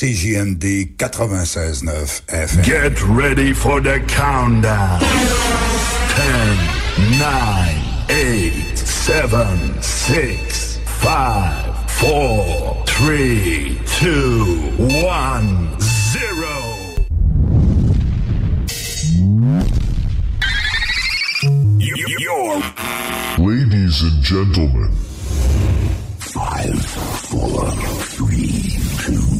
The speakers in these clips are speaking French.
CJMD 96.9 FM. Get ready for the countdown. 10, 9, 8, 7, 6, 5, 4, 3, 2, 1, 0. You're Ladies and gentlemen, five, four, three, two, one.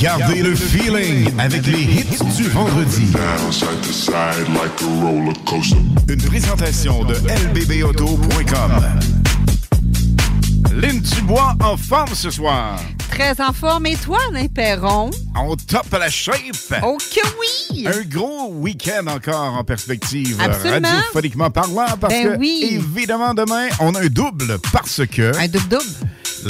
Gardez le feeling avec les hits du vendredi. Une présentation de lbbauto.com. Lynn Dubois en forme ce soir. Très en forme. Et toi, Alain Perron? On top à la shape. Oh que oui! Un gros week-end encore en perspective, Absolument. radiophoniquement parlant, parce Ben que, oui. évidemment, demain, on a un double parce que Un double-double.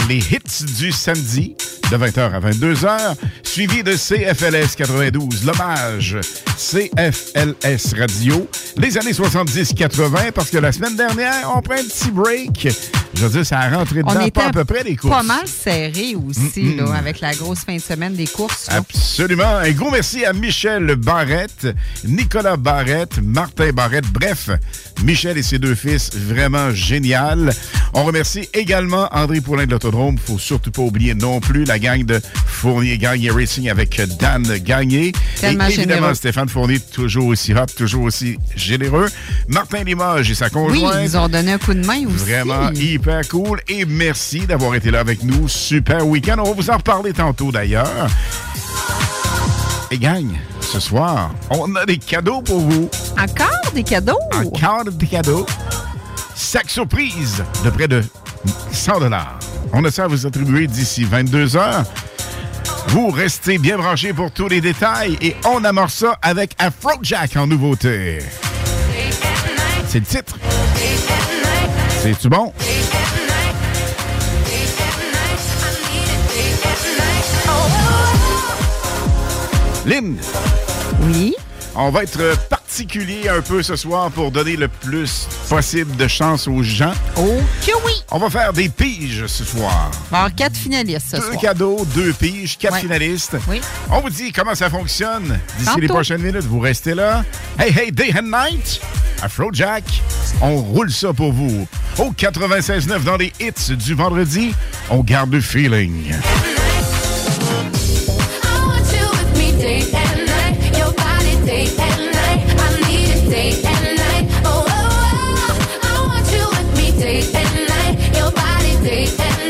les hits du samedi de 20h à 22h, suivi de CFLS 92, l'hommage CFLS Radio, les années 70-80, parce que la semaine dernière, on prend un petit break. Je veux dire, ça a rentré dedans On était pas à peu près des courses. pas mal serré aussi, là, avec la grosse fin de semaine des courses. Absolument. Un gros merci à Michel Barrette, Nicolas Barrette, Martin Barrette. Bref, Michel et ses deux fils, vraiment génial. On remercie également André Poulain de l'Autodrome. Faut surtout pas oublier non plus la gang de Fournier Gagné Racing avec Dan Gagné. Tellement et évidemment, généreux. Stéphane Fournier, toujours aussi hot, toujours aussi généreux. Martin Limoges et sa Oui, conjointe. ils ont donné un coup de main aussi. Vraiment hyper cool. Et merci d'avoir été là avec nous. Super week-end. On va vous en reparler tantôt d'ailleurs. Et gang, ce soir, on a des cadeaux pour vous. Encore des cadeaux? Encore des cadeaux. Sac surprise de près de 100 dollars. On a ça à vous attribuer d'ici 22 heures. Vous restez bien branchés pour tous les détails et on amorce ça avec Afrojack en nouveauté. C'est le titre. C'est-tu bon? Lynn, Oui. on va être particulier un peu ce soir pour donner le plus possible de chance aux gens. Oh que oui! On va faire des piges ce soir. Y avoir quatre finalistes ce Deux soir. cadeaux, deux piges, quatre Ouais. finalistes. Oui. On vous dit comment ça fonctionne d'ici les prochaines minutes. Vous restez là. Hey, hey, day and night. Afrojack, on roule ça pour vous. Au 96.9 dans les hits du vendredi, on garde le feeling. Day and night. Oh, oh, oh, oh I want you with me take and night, your body take and night.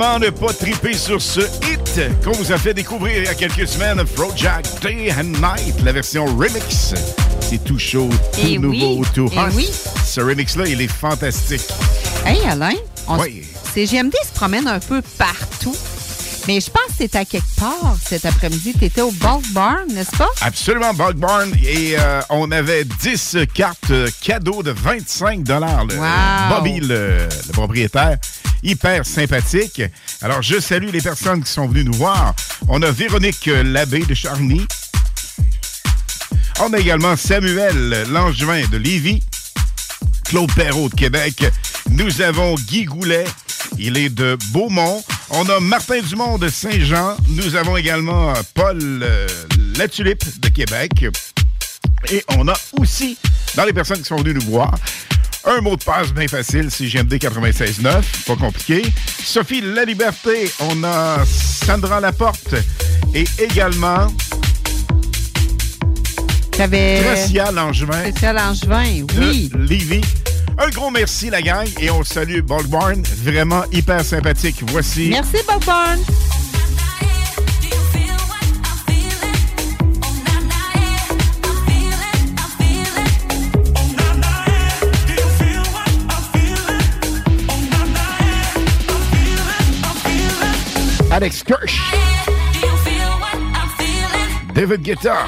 Comment ne pas triper sur ce hit qu'on vous a fait découvrir il y a quelques semaines, Jack Day and Night, la version remix. C'est tout chaud, tout Eh oui, nouveau, tout eh hot. oui. Ce remix-là, il est fantastique. Hey, Alain, on Oui. CGMD se promène un peu partout. Mais je pense que c'était à quelque part cet après-midi. Tu étais au Bulk Barn, n'est-ce pas? Absolument, Bug Barn. Et euh, on avait 10 cartes euh, cadeaux de 25 dollars. Wow. Bobby, le, le propriétaire, hyper sympathique. Alors, je salue les personnes qui sont venues nous voir. On a Véronique Labbé de Charny. On a également Samuel Langevin de Lévis. Claude Perrault de Québec. Nous avons Guy Goulet. Il est de Beaumont. On a Martin Dumont de Saint-Jean. Nous avons également Paul euh, Latulippe de Québec. Et on a aussi, dans les personnes qui sont venues nous voir, un mot de passe bien facile, c'est GMD 96.9, pas compliqué. Sophie La Liberté, on a Sandra Laporte et également. Gracia Langevin Spécial Langevin, oui. Lévis. Un gros merci, la gang, et on salue Bulkbarn. Vraiment hyper sympathique. Voici Merci, Barn. Alex Kirsch, David Guetta,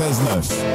Cessnas.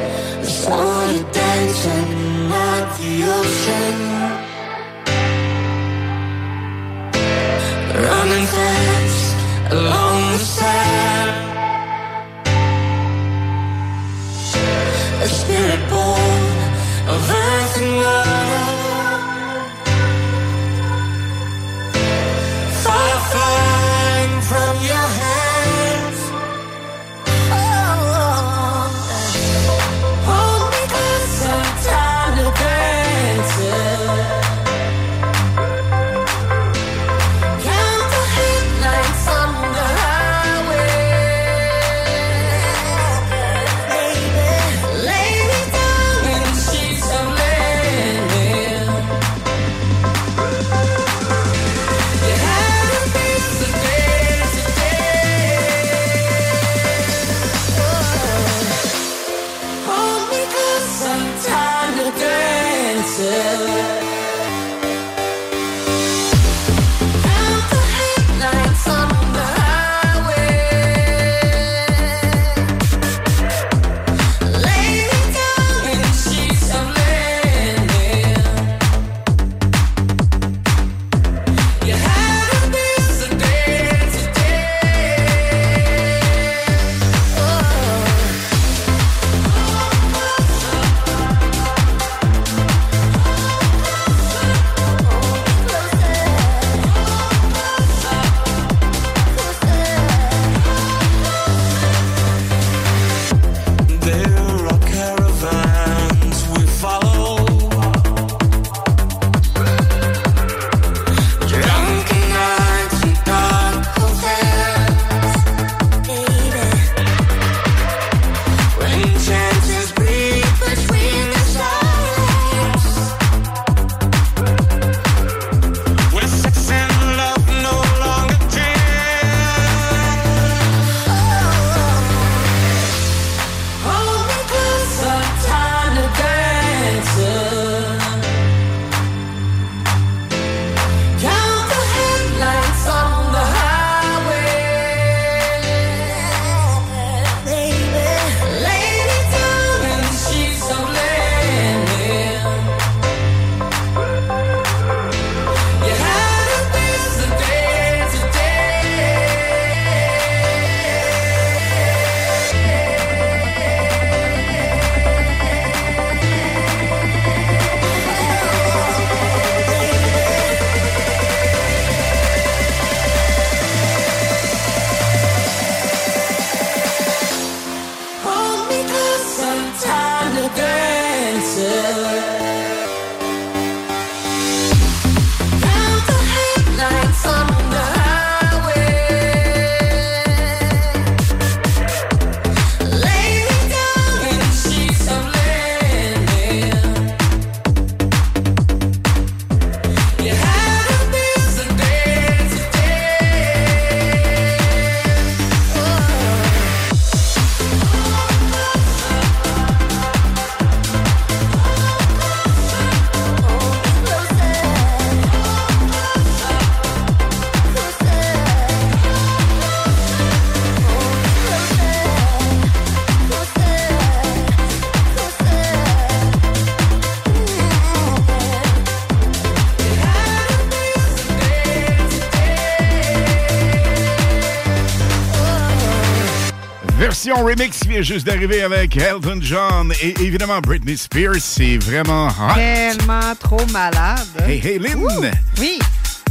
version remix vient juste d'arriver avec Elton John et évidemment Britney Spears. C'est vraiment. Tellement trop malade. Hey, hey, Lynn. Oui.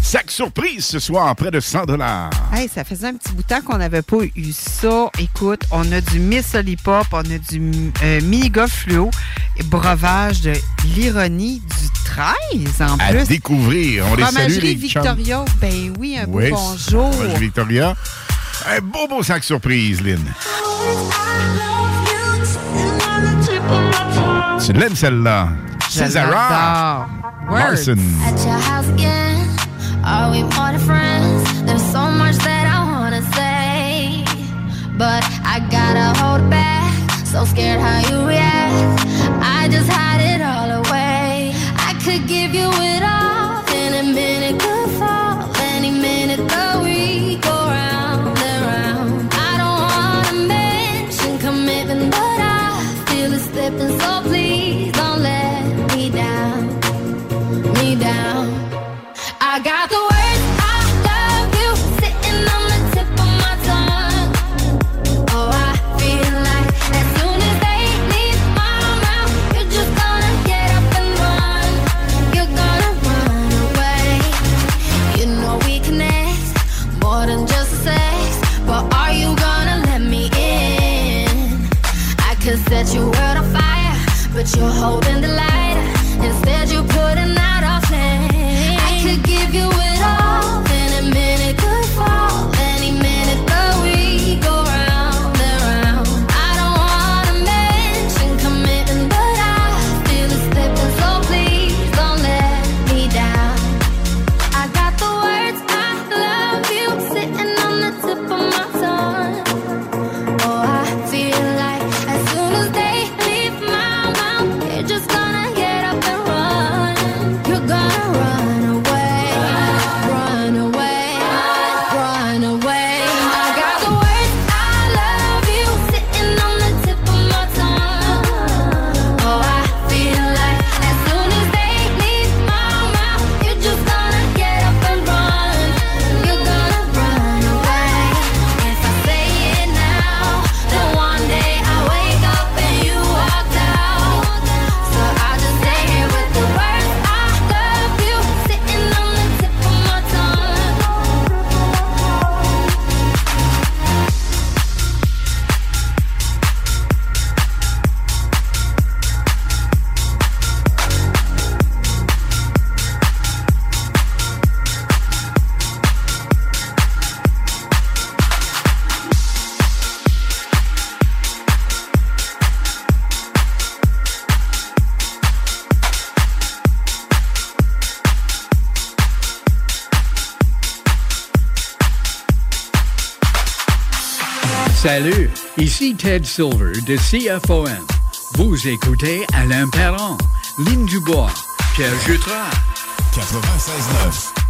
Sac surprise ce soir, près de 100 dollars. Hey, ça faisait un petit bout de temps qu'on n'avait pas eu ça. Écoute, on a du Miss Olipop, on a du euh, Fluo, et breuvage de l'ironie du 13 en plus. À découvrir. On les salue, les Victoria, ben oui, un bonjour. Victoria. Un beau, beau sac surprise, Lynn. Tu l'aimes celle-là. César Morrison. Are we more than friends? There's so much that I wanna say, but I gotta hold back. So scared how you react. I just had but you're holding the light instead. Ici Ted Silver de CFOM. Vous écoutez Alain Perron, Lynn Dubois, Pierre Jutras. 96.9.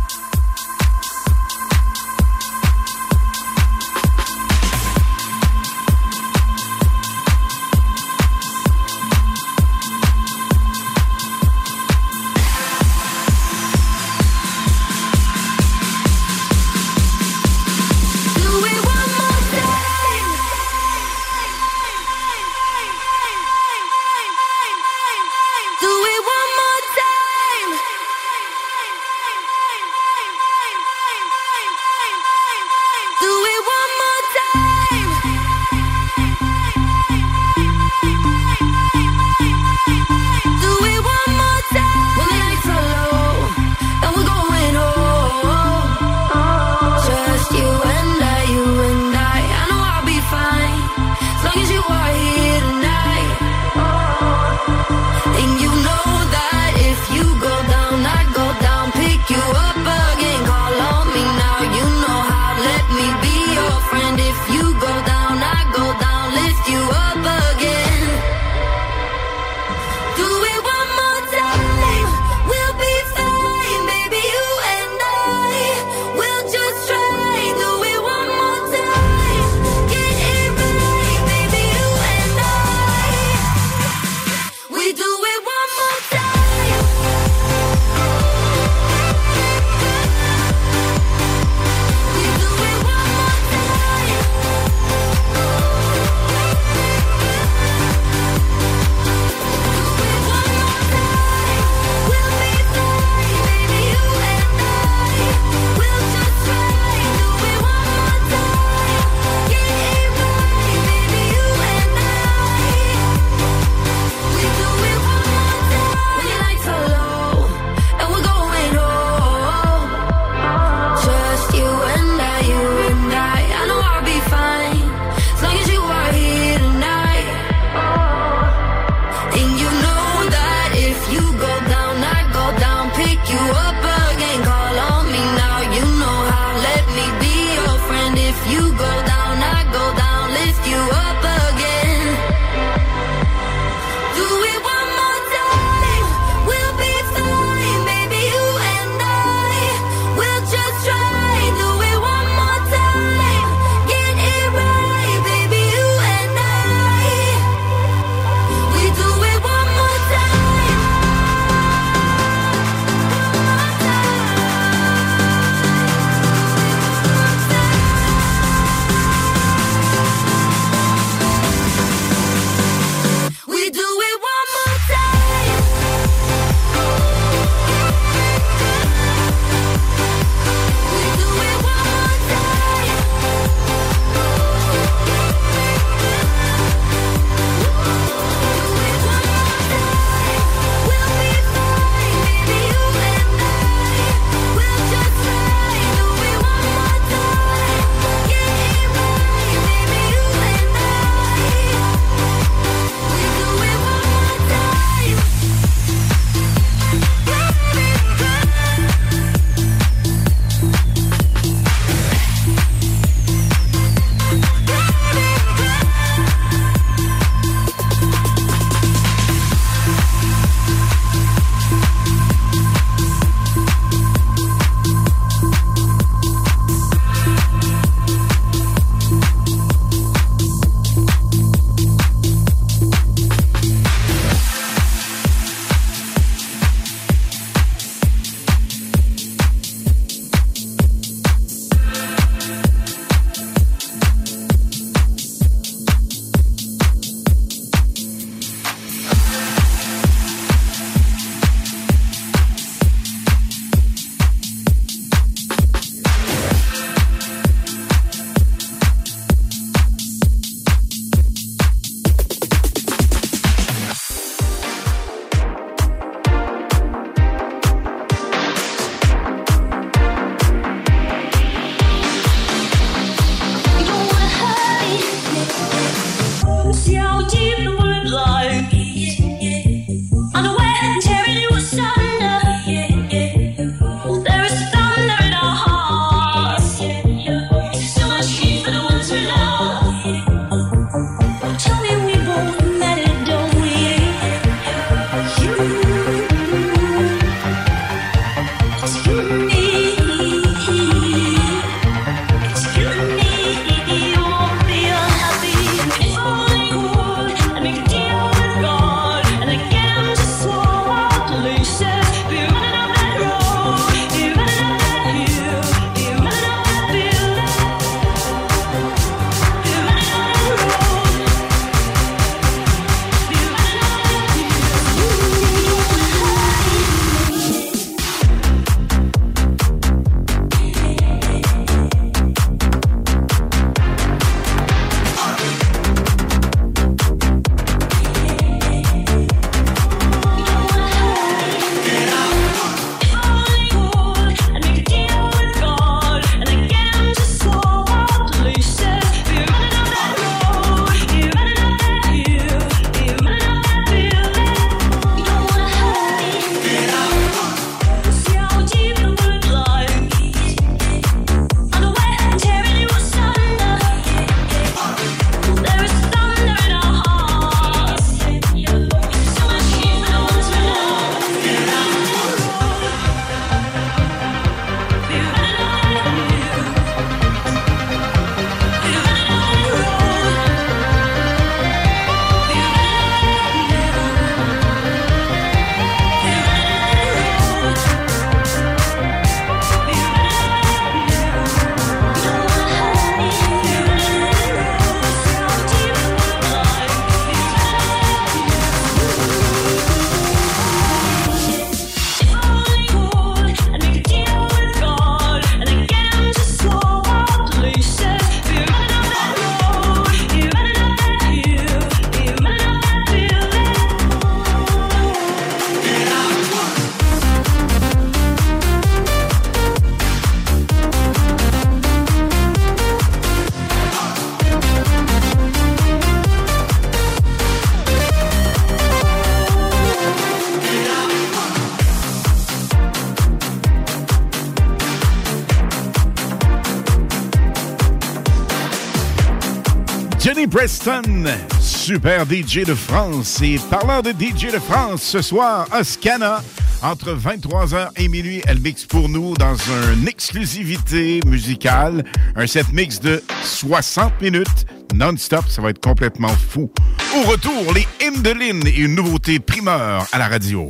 Super DJ de France. Et parlant de DJ de France, ce soir, Oscana, entre 23h et minuit, elle mixe pour nous dans une exclusivité musicale, un set mix de 60 minutes non-stop. Ça va être complètement fou. Au retour, les Indelines et une nouveauté primeur à la radio.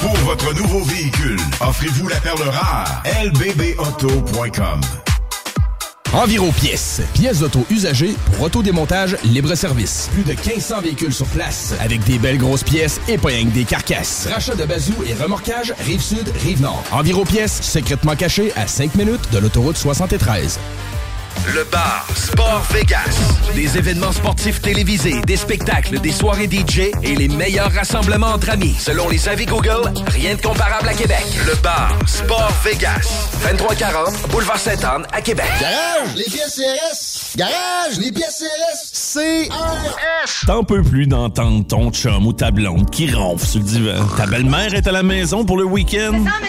Pour votre nouveau véhicule, offrez-vous la perle rare. lbbauto.com Enviro Pièces. Pièces d'auto usagées pour autodémontage libre-service. Plus de 1500 véhicules sur place. Avec des belles grosses pièces et pas rien des carcasses. Rachat de bazou et remorquage Rive-Sud, Rive-Nord. Enviro Pièces, secrètement caché à 5 minutes de l'autoroute 73. Le bar Sport Vegas. Des événements sportifs télévisés, des spectacles, des soirées DJ et les meilleurs rassemblements entre amis. Selon les avis Google, rien de comparable à Québec. Le bar Sport Vegas. 2340 Boulevard Sainte-Anne à Québec. Garage, les pièces CRS. Garage, les pièces CRS. CRS. T'en peux plus d'entendre ton chum ou ta blonde qui ronfle sur le divan. Ta belle-mère est à la maison pour le week-end. Ça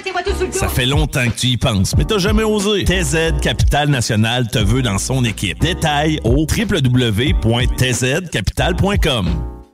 fait longtemps que tu y penses, mais t'as jamais osé. TZ Capital National te veut dans son équipe. Détails au www.tzcapital.com.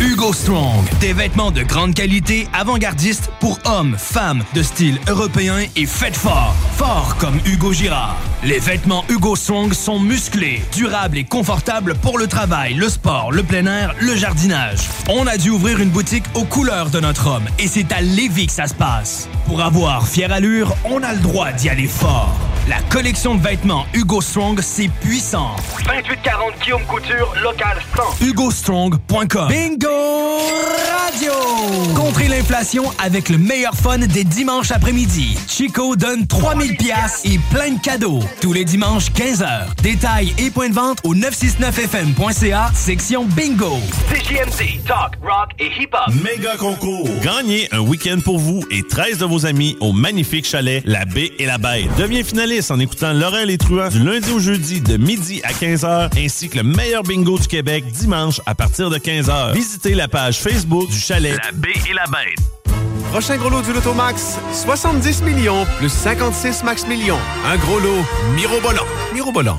Hugo Strong, des vêtements de grande qualité, avant-gardistes pour hommes, femmes, de style européen et faites fort. Fort comme Hugo Girard. Les vêtements Hugo Strong sont musclés, durables et confortables pour le travail, le sport, le plein air, le jardinage. On a dû ouvrir une boutique aux couleurs de notre homme et c'est à Lévis que ça se passe. Pour avoir fière allure, on a le droit d'y aller fort. La collection de vêtements Hugo Strong, c'est puissant. 2840 Guillaume Couture, local 100. HugoStrong.com Bingo Radio! Contrez l'inflation avec le meilleur fun des dimanches après-midi. Chico donne 3000 pièces et plein de cadeaux. Tous les dimanches, 15h. Détails et points de vente au 969fm.ca, section Bingo. CJMD, talk, rock et hip-hop. Méga concours. Gagnez un week-end pour vous et 13 de vos amis au magnifique chalet La Baie et la Bête. Deviens finaliste en écoutant Laurel et Truand du lundi au jeudi de midi à 15h ainsi que le meilleur bingo du Québec dimanche à partir de 15h. Visitez la page Facebook du chalet La Baie et la Bête. Prochain gros lot du Lotomax, 70 millions plus 56 max millions. Un gros lot mirobolant. Mirobolant,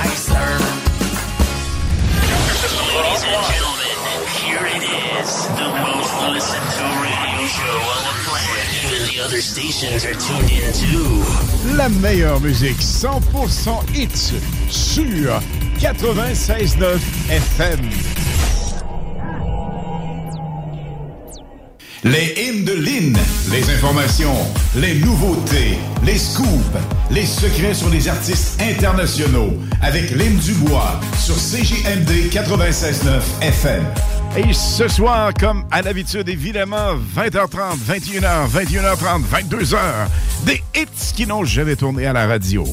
Ladies and gentlemen, here it is, the most listened to radio show on the planet. Even the other stations are tuned in too. La meilleure musique 100% hits sur 96.9 FM. Les hymnes de Lynn, les informations, les nouveautés, les scoops, les secrets sur les artistes internationaux avec Lynn Dubois sur CJMD 96.9 FM. Et ce soir, comme à l'habitude, évidemment, 20h30, 21h, 21h30, 22h, des qui n'ont jamais tourné à la radio.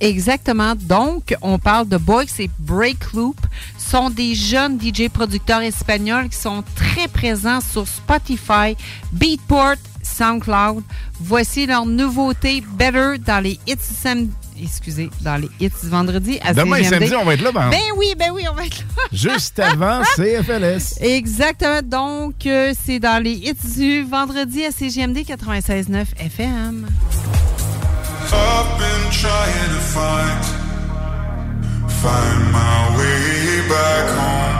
Exactement. Donc, on parle de Boys et Break Loop. sont des jeunes DJ producteurs espagnols qui sont très présents sur Spotify, Beatport, SoundCloud. Voici leur nouveauté Better dans les hits sam- Excusez, dans les hits du vendredi à Demain et CGMD. samedi, on va être là, ben. Ben oui, ben oui, on va être là. Juste avant CFLS. Exactement. Donc, euh, c'est dans les hits du vendredi à CGMD 96.9 FM. I've been trying to find find my way back home.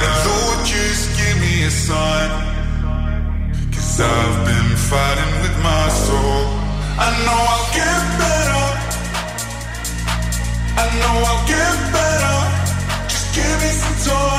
And Lord, just give me a sign. Cause I've been fighting with my soul. I know I'll get better. I know I'll get better. Just give me some time.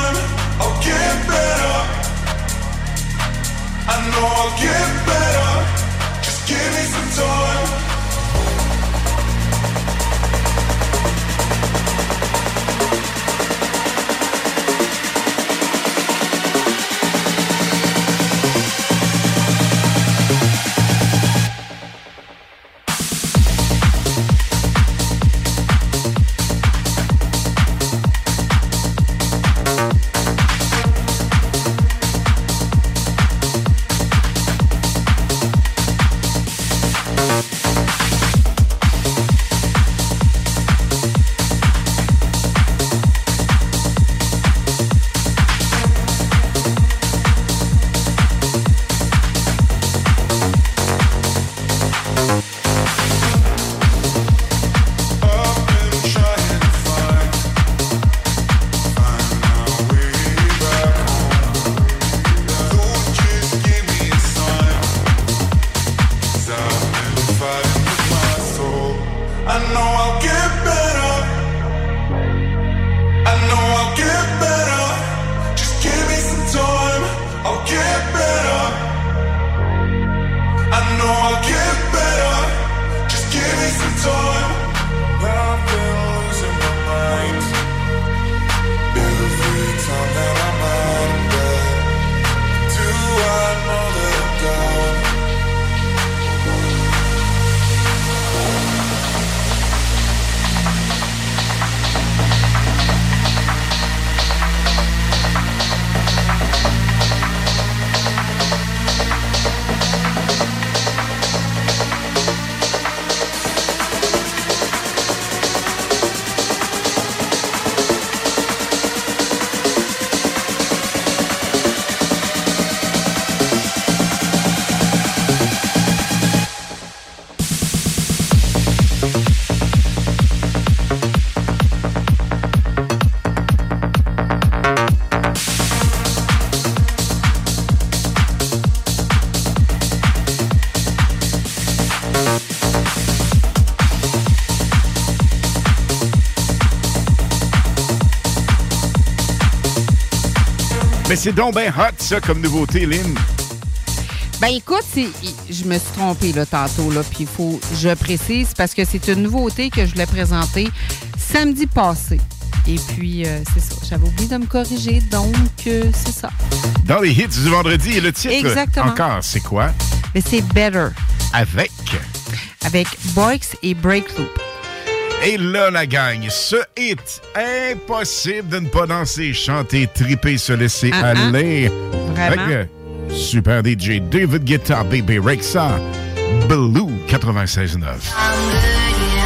C'est donc bien hot, ça, comme nouveauté, Lynn. Ben écoute, je me suis trompée là, tantôt, là, puis il faut je précise parce que c'est une nouveauté que je voulais présenter samedi passé. Et puis, euh, c'est ça. J'avais oublié de me corriger, donc euh, c'est ça. Dans les hits du vendredi, et le titre, Exactement. encore, c'est quoi? Mais c'est Better Avec? avec Boix et Break Loop. Et là, la gang, ce hit, impossible de ne pas danser, chanter, triper, se laisser Ah, ah. aller. Vraiment? Avec euh, super DJ David Guetta, Baby Rexa, Blue 96.9.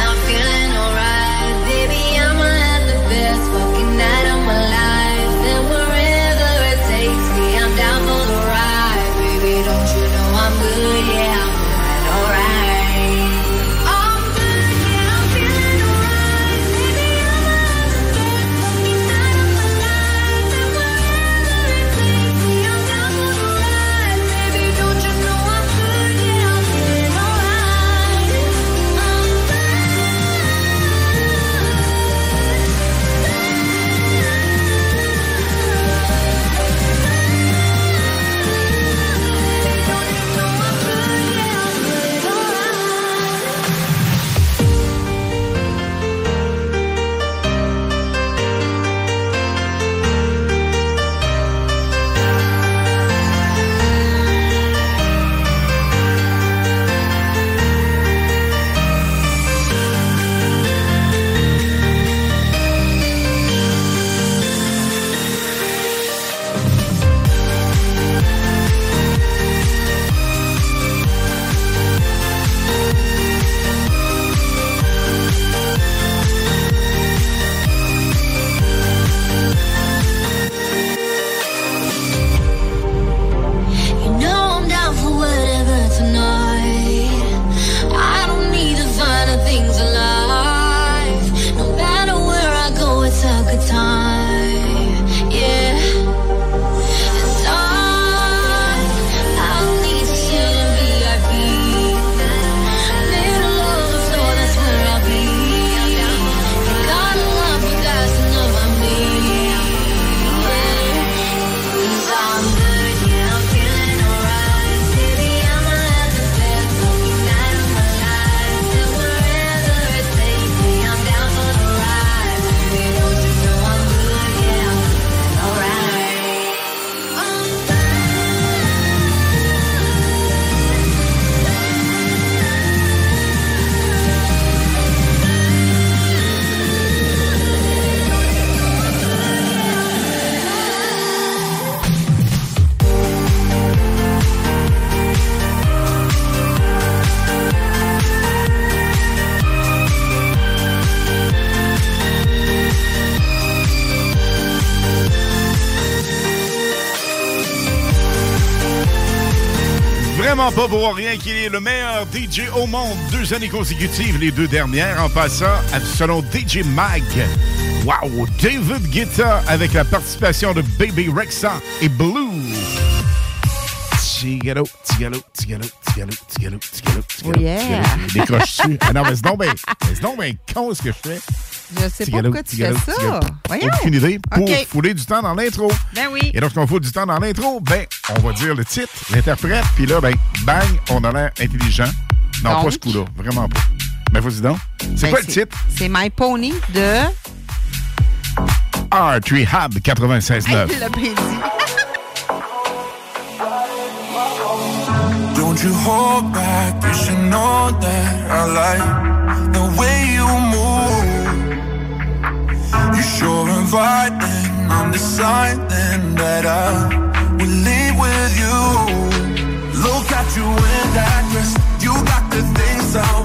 Pas pour rien qu'il est le meilleur DJ au monde. Deux années consécutives, les deux dernières, en passant à- selon DJ Mag. Wow! David Guetta avec la participation de Baby Rexa et Blue. Tigalo, tigalo, tigalo, tigalo, tigalo, tigalo, tigalo. Oh yeah. tigalo. Je décroche dessus. Ah non, mais c'est donc bien c'est donc bien con ce que je fais. Je sais pas pourquoi tu tigalo, fais ça. tigalo. Voyons. Aucune idée. Pour fouler du temps dans l'intro. Ben oui. Et lorsqu'on fout du temps dans l'intro, ben, on va dire le titre, l'interprète, puis là, ben, bang, on a l'air intelligent. Non, Donc? pas ce coup-là, vraiment pas. Mais vas-y donc. C'est Ben, quoi le titre? C'est My Pony de. Art Rehab 96.9. Hey, le bien dit. Don't you hold back, you should know that I like the way you move. You're sure inviting, I'm deciding that I will leave with you. Look at you in that dress, you got the things I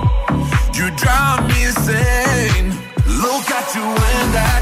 drive me insane. Look at you and that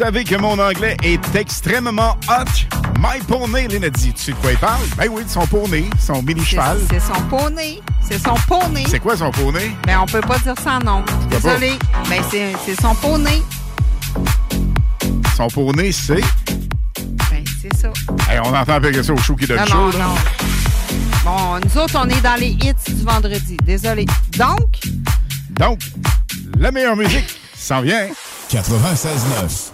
savez que mon anglais est extrêmement hot. My poney, Lénadie. Tu sais de quoi il parle? Ben oui, de son poney, son mini-cheval. C'est son poney. C'est son poney. C'est quoi son poney? Mais on peut pas dire ça non. Désolé. Ben c'est c'est son poney. Son poney, c'est... Ben c'est ça. Hey, on entend avec ça au show qui donne Non, chaud. non, là. non. Bon, nous autres, on est dans les hits du vendredi. Désolé. Donc, Donc, la meilleure musique s'en vient. 96.9.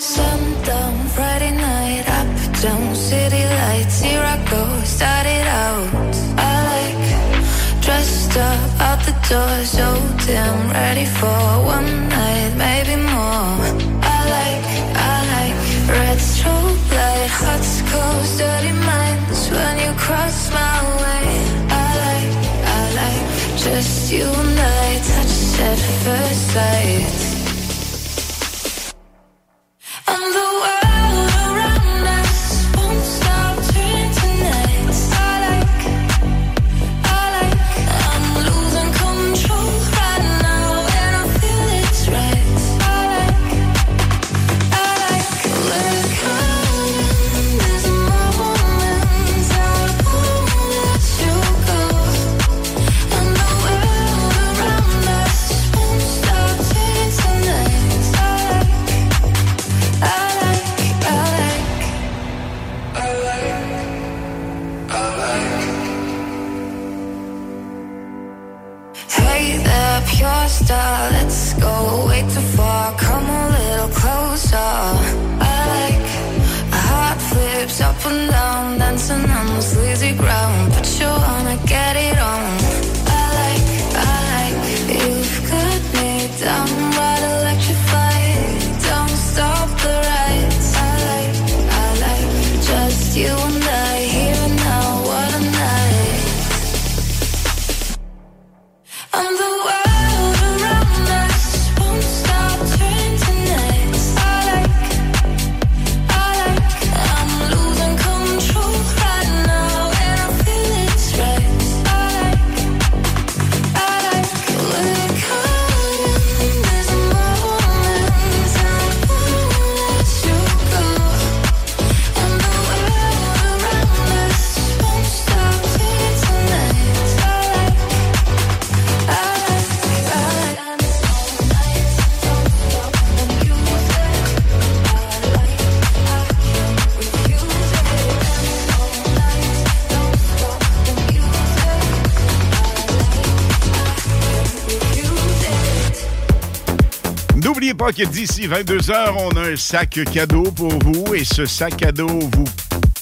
Sundown, Friday night, up down, city lights, here I go, started out. I like dressed up out the door, so damn ready for one night, maybe more. I like, I like red strobe light, hot cold, dirty minds when you cross my way. I like, I like just you and I, touch at first sight. And the world up and down, dancing on the sleazy ground. But you wanna get it on. N'oubliez pas que d'ici 22h, on a un sac cadeau pour vous et ce sac cadeau vous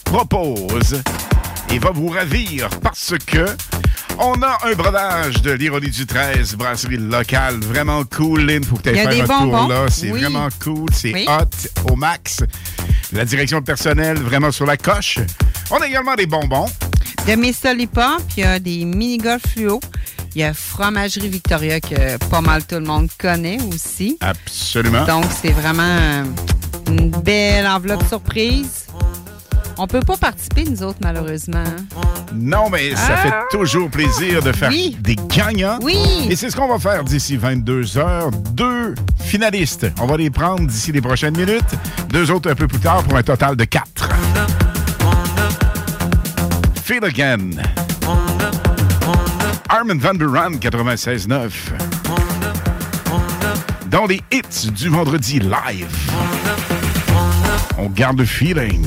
propose et va vous ravir parce que on a un brodage de l'ironie du 13, brasserie locale, vraiment cool. Lynn, faut que tu Il y a faire un tour là. C'est Oui. vraiment cool, c'est Oui. hot au max. La direction personnelle, vraiment sur la coche. On a également des bonbons. de mes Solipop, il y a des mini-golf fluo. Il y a Fromagerie Victoria que pas mal tout le monde connaît aussi. Absolument. Donc, c'est vraiment une belle enveloppe surprise. On peut pas participer, nous autres, malheureusement. Non, mais ça Ah. fait toujours plaisir de faire Oui. des gagnants. Oui. Et c'est ce qu'on va faire d'ici 22 heures. Deux finalistes. On va les prendre d'ici les prochaines minutes. Deux autres un peu plus tard pour un total de quatre. Feel Again. Armin Van Buren, 96.9. Dans les hits du vendredi live. On garde le feeling.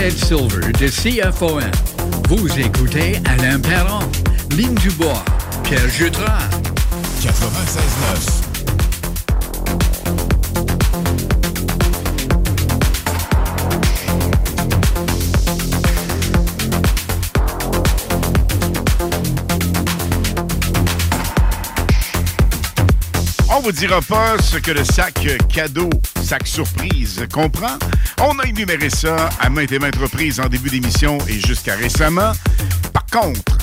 Ted Silver de CFOM. Vous écoutez Alain Perron, Lynn Dubois, Pierre Jutras. 96.9. On vous dira pas ce que le sac cadeau, sac surprise comprend. On a énuméré ça à maintes et maintes reprises en début d'émission et jusqu'à récemment. Par contre,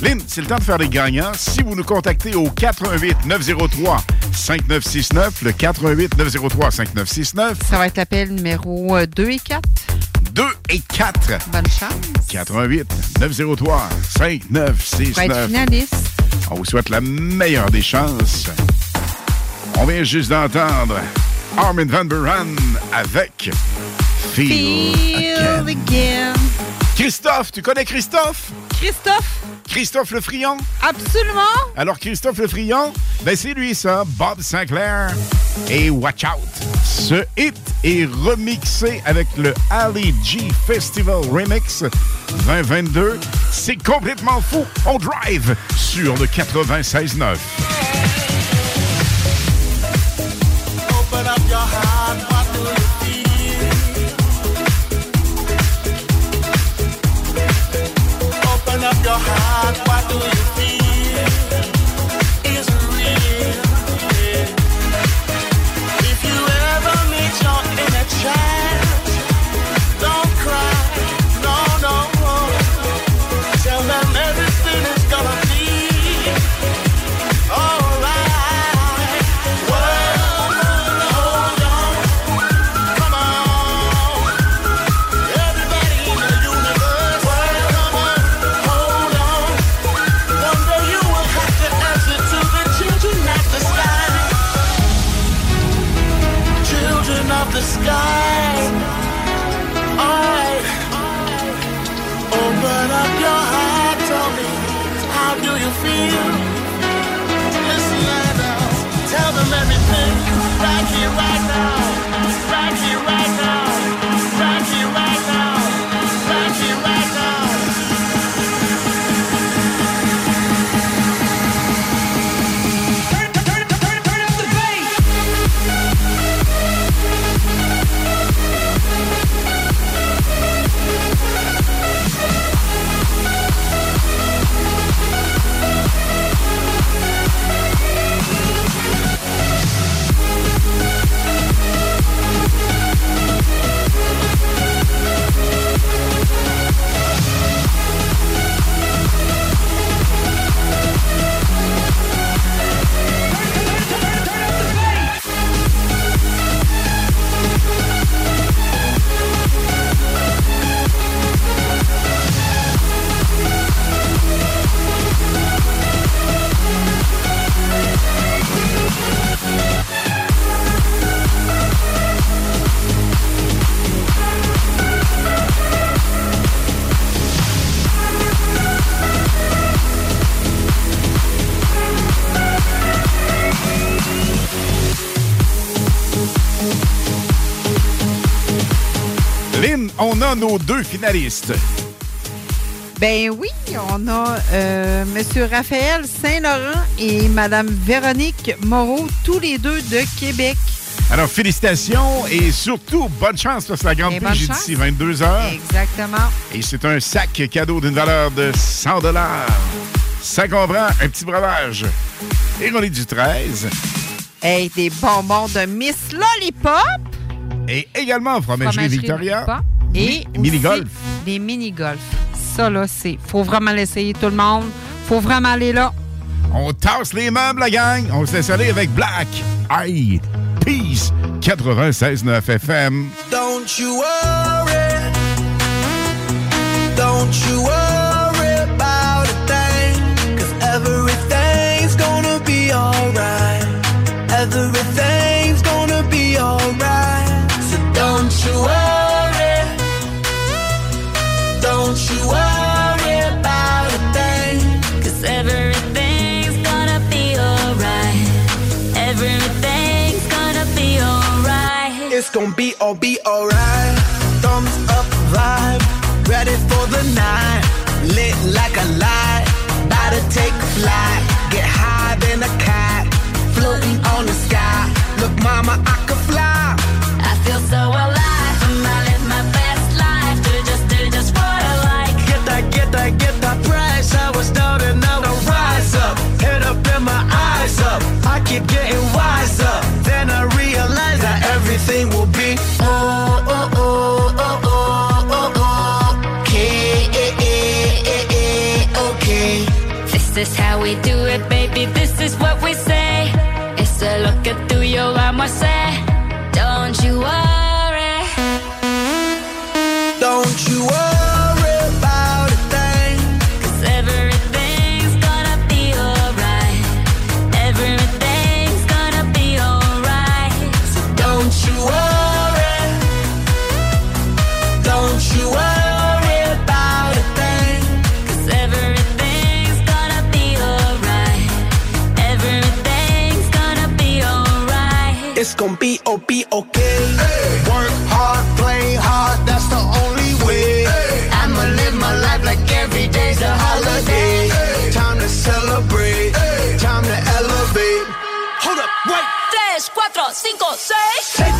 Lynn, c'est le temps de faire les gagnants. Si vous nous contactez au 88 903 5969, le 88 903 5969, Ça va être l'appel numéro euh, 2 et 4. 2 et 4. Bonne chance. 88 903 5969. Pour être finaliste. On vous souhaite la meilleure des chances. On vient juste d'entendre Armin Van Buren avec Feel, Feel Again. again. Christophe, tu connais Christophe? Christophe? Christophe Le Frion? Absolument. Alors, Christophe Le Frion, ben c'est lui, ça, Bob Sinclair et Watch Out. Ce hit est remixé avec le Ali G Festival Remix 2022. C'est complètement fou. On drive sur le 96.9. on a nos deux finalistes. Ben oui, on a euh, Monsieur Raphaël Saint-Laurent et Madame Véronique Moreau, tous les deux de Québec. Alors, félicitations et surtout, bonne chance parce que la grande pige est d'ici 22 heures. Exactement. Et c'est un sac cadeau d'une valeur de 100 Ça comprend un petit breuvage. Et on est du 13. Hey, des bonbons de Miss Lollipop. Et également Fromagerie Fromagerie Victoria. Lollipop. Et Mi- mini-golf. Des mini-golf. Ça, là, c'est... Faut vraiment l'essayer, tout le monde. Faut vraiment aller là. On tasse les meubles, la gang. On se laisse aller avec Black. Aïe. Peace. 96.9 FM. Don't you worry. Don't you worry all be alright. Thumbs up vibe, ready for the night. Lit like a light, about to take flight. Get high than a cat, floating on the sky. Look, mama, I is how we do it, baby. This is what we say. It's a look through your arm, I say.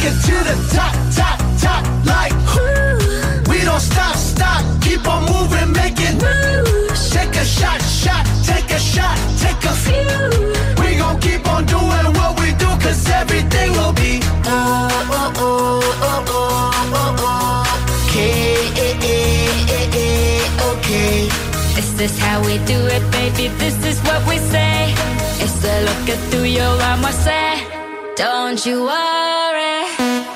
It to the top, top, top, like whoo. We don't stop, stop, keep on moving, make it moves. Take a shot, shot, take a shot, take a few. We gon' keep on doing what we do, cause everything will be oh, oh, oh, oh, oh, oh, oh. Okay, okay. Is how we do it, baby? This is what we say. It's a look at through your armor, say. Don't you worry.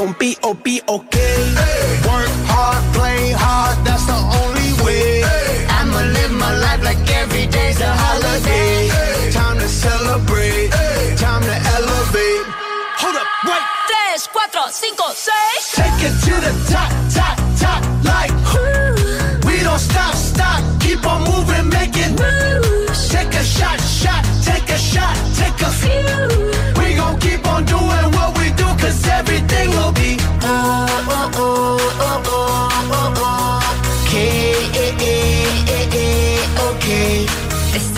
Gonna be, oh, be okay. Work hard, play hard, that's the only way. I'ma live my life like every day's a holiday. Time to celebrate, time to elevate. Hold up, wait. Tres, cuatro, cinco, seis. Take it to the top, top, top, like whoo.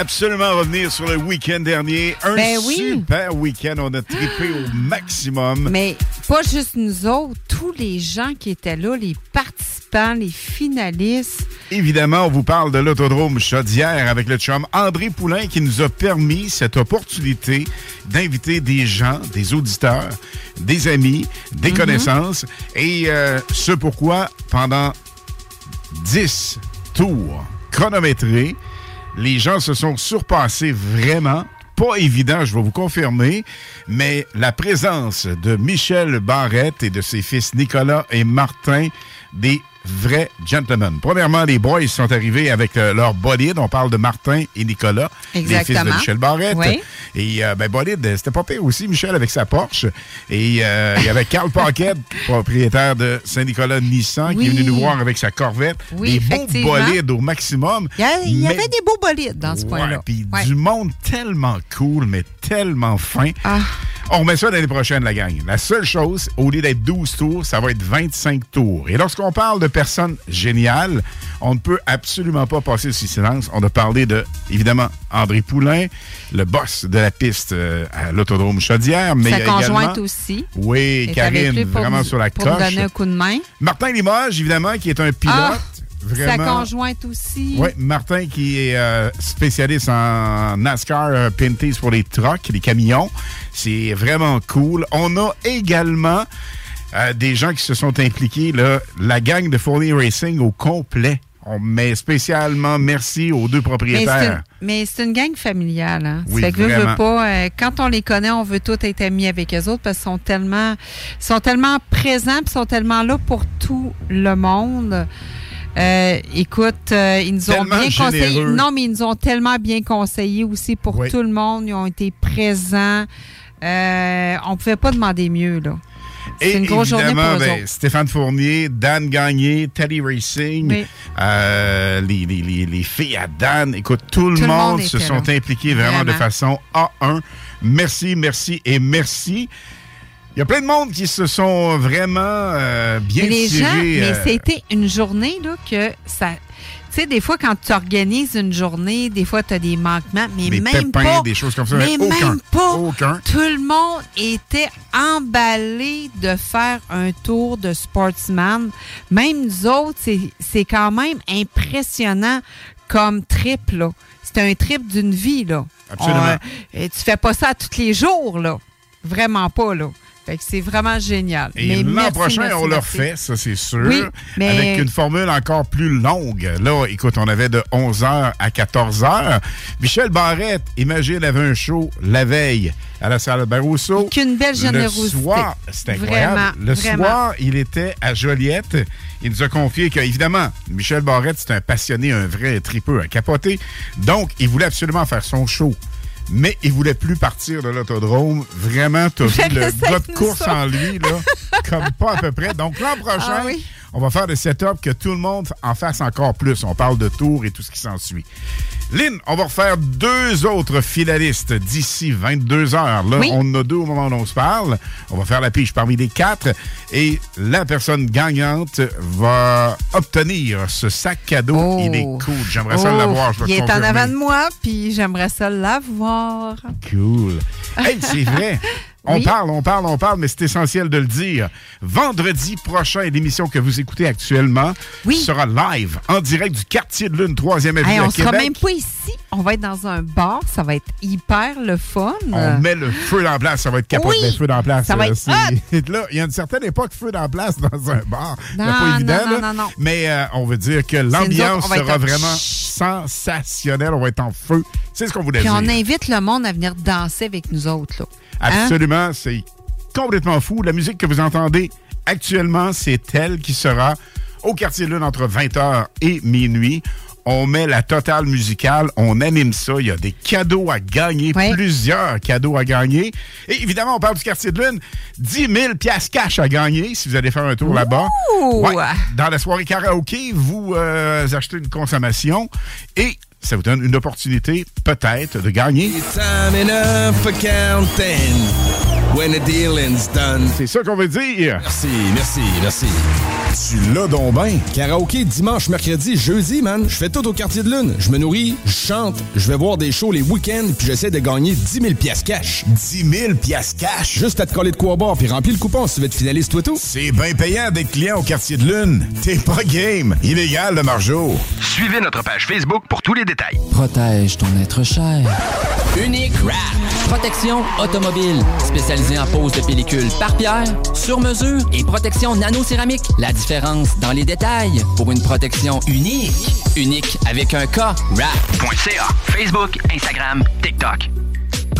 Absolument revenir sur le week-end dernier. Un Ben oui. super week-end. On a trippé au maximum. Mais pas juste nous autres, tous les gens qui étaient là, les participants, les finalistes. Évidemment, on vous parle de l'autodrome Chaudière avec le chum André Poulain qui nous a permis cette opportunité d'inviter des gens, des auditeurs, des amis, des Mhm. connaissances. Et euh, ce pourquoi, pendant 10 tours chronométrés, les gens se sont surpassés vraiment. Pas évident, je vais vous confirmer, mais la présence de Michel Barrette et de ses fils Nicolas et Martin, des vrais gentlemen. Premièrement, les boys sont arrivés avec euh, leur bolide. On parle de Martin et Nicolas, les fils de Exactement. Michel Barrette. Oui. Et euh, ben, bolide, c'était pas pire aussi, Michel, avec sa Porsche. Et euh, il y avait Carl Paquette, propriétaire de Saint-Nicolas Nissan, qui est venu nous voir avec sa Corvette. Oui, des beaux bolides au maximum. Il y, avait des beaux bolides dans ce Ouais, coin-là. puis Ouais. du monde tellement cool, mais tellement fin. Ah. On remet ça l'année prochaine, la gang. La seule chose, au lieu d'être 12 tours, ça va être 25 tours. Et lorsqu'on parle de personnes géniales, on ne peut absolument pas passer sous silence. On a parlé de, évidemment, André Poulain, le boss de la piste euh, à l'Autodrome Chaudière. Mais Sa conjointe aussi. Oui, Karine, pour vraiment sur la pour coche. donner un coup de main. Martin Limoges, évidemment, qui est un pilote. Ah, Sa vraiment. conjointe aussi. Oui, Martin qui est euh, spécialiste en NASCAR euh, Pinties pour les trucks, les camions. C'est vraiment cool. On a également euh, des gens qui se sont impliqués, là, la gang de Fournier Racing au complet. On met spécialement merci aux deux propriétaires. mais c'est une gang familiale. Hein. Oui, Ça fait que veux, veux vraiment. pas, euh, quand on les connaît, on veut tous être amis avec eux autres parce qu'ils sont tellement, sont tellement présents puis sont tellement là pour tout le monde. Euh, écoute, euh, ils nous ont bien conseillé. Non, mais ils nous ont tellement bien conseillé aussi pour Oui. tout le monde. Ils ont été présents. Euh, on pouvait pas demander mieux, là. C'est Et une grosse journée pour ben. Stéphane Fournier, Dan Gagné, Teddy Racing, Oui. euh, les, les- les- les filles à Dan. Écoute, tout le Tout le monde, monde se sont là. impliqués vraiment, de façon A1. Merci, merci et merci. Il y a plein de monde qui se sont vraiment euh, bien Mais les tirés. gens, mais euh, c'était une journée là, que ça. Tu sais, des fois, quand tu organises une journée, des fois, tu as des manquements, mais Des même pépins, pas. des choses comme ça, Mais aucun. même pas. Aucun. Tout le monde était emballé de faire un tour de sportsman. Même nous autres, c'est- c'est quand même impressionnant comme trip, là. C'est un trip d'une vie, là. Absolument. On, euh, tu fais pas ça tous les jours, là. Vraiment pas, là. Fait que c'est vraiment génial. Et l'an prochain, merci, on le refait, ça c'est sûr. Oui, mais- Avec une formule encore plus longue. Là, écoute, on avait de 11h à 14h. Michel Barrette, imagine, avait un show la veille à la salle Barroso. Qu'une belle générosité. Le soir, c'est incroyable. Vraiment, le vraiment. soir, il était à Joliette. Il nous a confié que, évidemment, Michel Barrette, c'est un passionné, un vrai tripeux, un capoté. Donc, il voulait absolument faire son show. Mais il voulait plus partir de l'autodrome. Vraiment, t'as vu le gars de course en lui, là, comme pas à peu près. Donc, l'an prochain, Ah oui. on va faire des setups que tout le monde en fasse encore plus. On parle de tours et tout ce qui s'ensuit. Lynn, on va refaire deux autres finalistes d'ici 22 heures. Là, Oui. on en a deux au moment où on se parle. On va faire la pige parmi les quatre. Et la personne gagnante va obtenir ce sac cadeau. Il est cool. J'aimerais ça Oh, l'avoir. Il est en avant de moi, puis j'aimerais ça l'avoir. Cool. Hey, c'est vrai. On Oui. parle, on parle, on parle, mais c'est essentiel de le dire. Vendredi prochain, l'émission que vous écoutez actuellement sera live, en direct du quartier de Lune, 3e avenue Hey, à on sera Québec. même pas ici. On va être dans un bar. Ça va être hyper le fun. On met le feu dans la place, ça va être capote, Oui. le feu dans la place. Ça va euh, être Là, il y a une certaine époque, feu dans la place dans un bar. Non, pas évident, non, non, là. non, non. Mais euh, on veut dire que l'ambiance on sera en- vraiment sensationnelle. On va être en feu. C'est ce qu'on voulait Puis dire. on invite le monde à venir danser avec nous autres. Là. Hein? Absolument, c'est complètement fou. La musique que vous entendez actuellement, c'est elle qui sera au quartier de Lune entre 20h et minuit. On met la totale musicale, on anime ça. Il y a des cadeaux à gagner, plusieurs cadeaux à gagner. Et évidemment, on parle du quartier de Lune. 10 000 piastres cash à gagner si vous allez faire un tour là-bas. Ouais. Dans la soirée karaoké, vous euh, achetez une consommation et ça vous donne une opportunité peut-être de gagner. When the dealing's done. C'est ça qu'on veut dire. Merci, merci, merci. Tu l'as donc ben. Karaoké dimanche, mercredi, jeudi, man. Je fais tout au quartier de lune. Je me nourris, je chante, je vais voir des shows les week-ends, puis j'essaie de gagner 10 000 piastres cash. 10 000 piastres cash? Juste à te coller de quoi boire, puis remplis le coupon si tu veux être finaliste, toi tout. C'est bien payant d'être client au quartier de Lune. T'es pas game. Illégal, le margeau. Suivez notre page Facebook pour tous les détails. Protège ton être cher. Unique Wrap. Protection automobile. Spécialisée en pose de pellicule par pierre, sur mesure et protection nano-céramique. La différence dans les détails pour une protection unique. Unique avec un K. Wrap.ca. Facebook, Instagram, TikTok.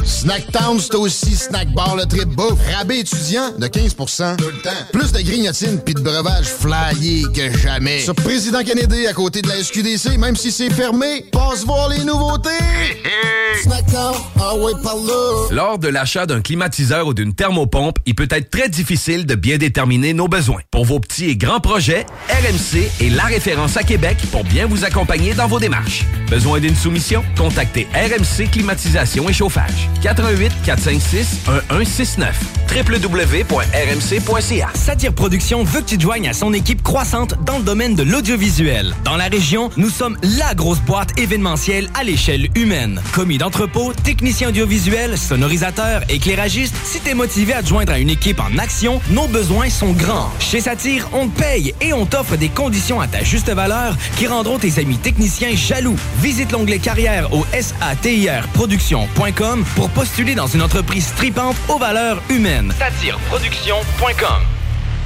Snacktown, c'est aussi Snack Bar le trip bouffe. Rabais étudiant de 15% Tout le temps. Plus de grignotines puis de breuvages flyés que jamais. Sur Président Kennedy, à côté de la SQDC, même si c'est fermé, passe voir les nouveautés. Snacktown, ah ouais, par là. Lors de l'achat d'un climatiseur ou d'une thermopompe, il peut être très difficile de bien déterminer nos besoins. Pour vos petits et grands projets, RMC est la référence à Québec pour bien vous accompagner dans vos démarches. Besoin d'une soumission? Contactez RMC Climatisation et Chauffage. 88 456 1169 www.rmc.ca Satire Productions veut que tu te joignes à son équipe croissante dans le domaine de l'audiovisuel. Dans la région, nous sommes la grosse boîte événementielle à l'échelle humaine. Commis d'entrepôt, technicien audiovisuel, sonorisateur, éclairagiste, si t'es motivé à te joindre à une équipe en action, nos besoins sont grands. Chez Satire, on te paye et on t'offre des conditions à ta juste valeur qui rendront tes amis techniciens jaloux. Visite l'onglet carrière au satirproduction.com postuler dans une entreprise stripante aux valeurs humaines. Satireproduction.com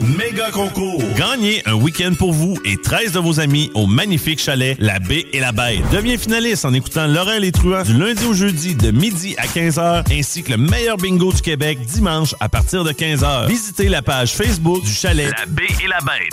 Méga concours. Gagnez un week-end pour vous et 13 de vos amis au magnifique chalet La Baie et la Bête. Deviens finaliste en écoutant Laurel et Truand du lundi au jeudi de midi à 15h ainsi que le meilleur bingo du Québec dimanche à partir de 15h. Visitez la page Facebook du chalet La Baie et la Bête.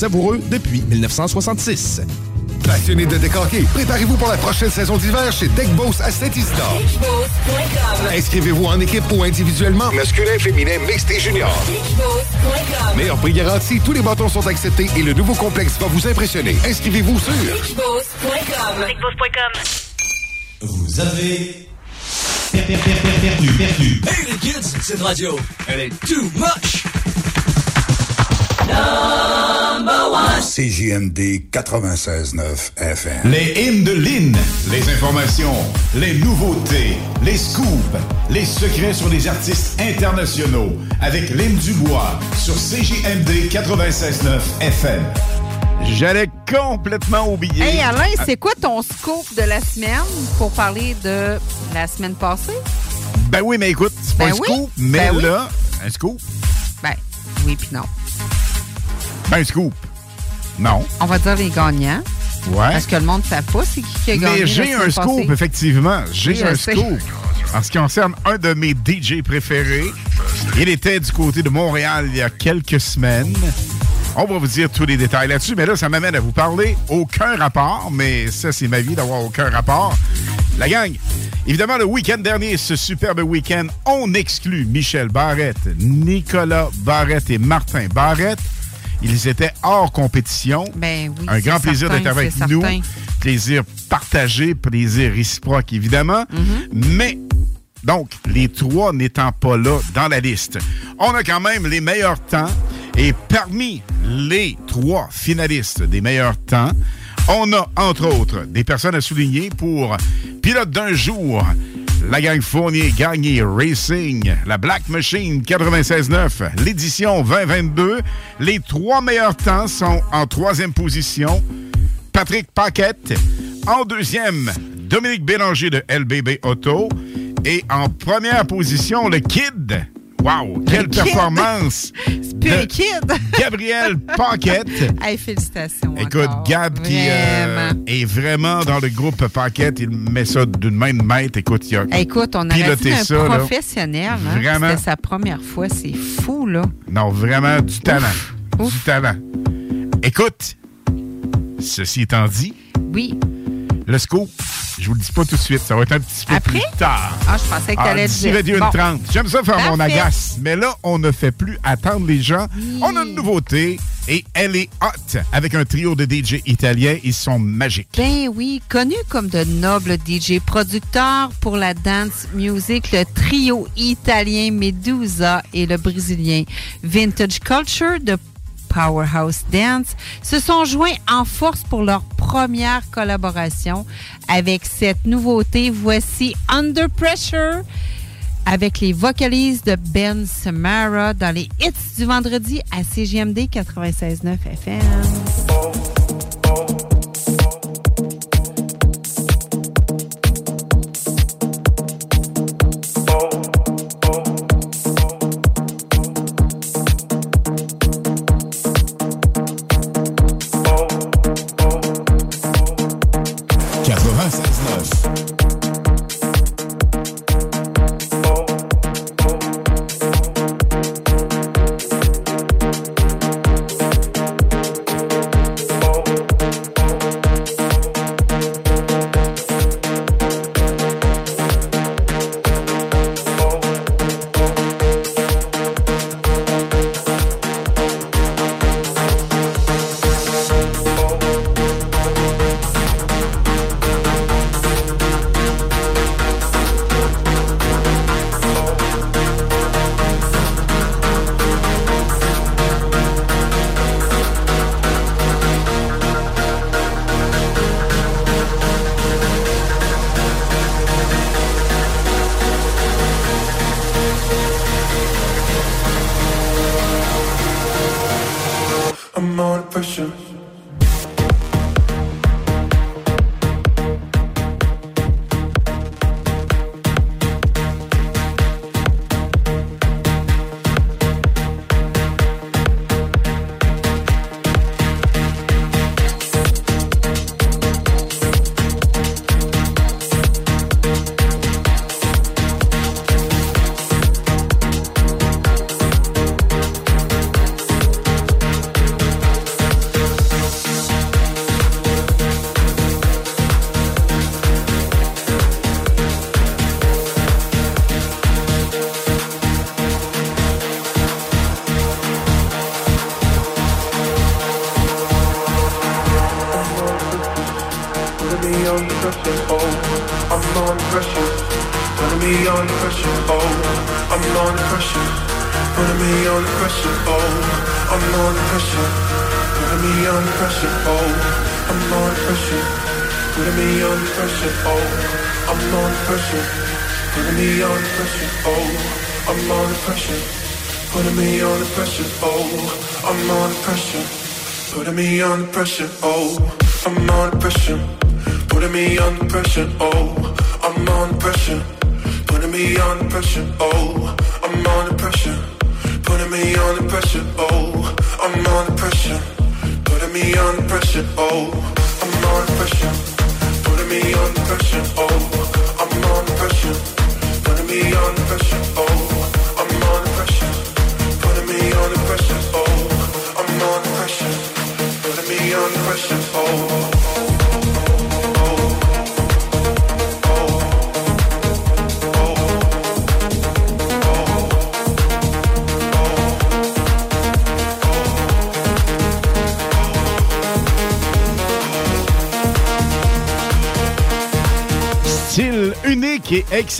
savoureux depuis 1966. Passionné de décorquer, préparez-vous pour la prochaine saison d'hiver chez Deck Boss à Saint-Isidore. Inscrivez-vous en équipe ou individuellement. Masculin, féminin, mixte et junior. Meilleur prix garanti, tous les bâtons sont acceptés et le nouveau complexe va vous impressionner. Inscrivez-vous sur Vous avez per- per- per- per- perdu, perdu. Hey les kids, cette radio, elle est too much. CJMD 96.9 FM. Les hymnes de Lynn, les informations, les nouveautés, les scoops, les secrets sur les artistes internationaux avec Lynn Dubois sur CJMD 96.9 FM. J'allais complètement oublier. Hey Alain, c'est quoi ton scoop de la semaine pour parler de la semaine passée? Ben oui, mais écoute, c'est pas Ben un oui. scoop, mais Ben oui. là, un scoop. Ben, oui puis non. Un scoop. Non. On va dire les gagnants. Ouais. Parce que le monde ne sait pas c'est qui qui a gagné. Mais j'ai un scoop, effectivement. J'ai un sais. scoop. En ce qui concerne un de mes DJ préférés, il était du côté de Montréal il y a quelques semaines. On va vous dire tous les détails là-dessus, mais là, ça m'amène à vous parler. Aucun rapport, mais ça, c'est ma vie d'avoir aucun rapport. La gang, évidemment, le week-end dernier, ce superbe week-end, on exclut Michel Barrette, Nicolas Barrette et Martin Barrette. Ils étaient hors compétition. Ben oui, Un grand plaisir d'être avec nous. certain. Plaisir partagé, plaisir réciproque, évidemment. Mais, donc, les trois n'étant pas là dans la liste, on a quand même les meilleurs temps. Et parmi les trois finalistes des meilleurs temps, on a, entre autres, des personnes à souligner pour Pilote d'un jour, la gang Fournier Gagné Racing, la Black Machine 96.9, l'édition 2022. Les trois meilleurs temps sont en troisième position. Patrick Paquette. En deuxième, Dominique Bélanger de LBB Auto. Et en première position, le Kid. Wow, quelle Kid. performance! De kid. Gabriel Paquette. Hey, félicitations. Écoute, encore. Gab qui euh, est vraiment dans le groupe Paquette, il met ça d'une main de maître. Écoute, il a Écoute, on aurait piloté un ça. là. professionnel. Hein? Vraiment. C'était sa première fois. C'est fou, là. Non, vraiment du talent. Du talent. Écoute, ceci étant dit, Oui. Le scoop, je vous le dis pas tout de suite, ça va être un petit peu Après? plus tard. Ah, je pensais que Ah, t'allais dire. 21 Bon. 30. J'aime ça faire mon agace. Mais là, on ne fait plus attendre les gens. On a une nouveauté et elle est hot. Avec un trio de DJ italiens, ils sont magiques. Ben oui, connu comme de nobles DJ producteurs pour la dance music, le trio italien Medusa et le brésilien Vintage Culture de Powerhouse Dance se sont joints en force pour leur première collaboration avec cette nouveauté. Voici Under Pressure avec les vocalises de Ben Samara dans les hits du vendredi à CGMD 96.9 FM.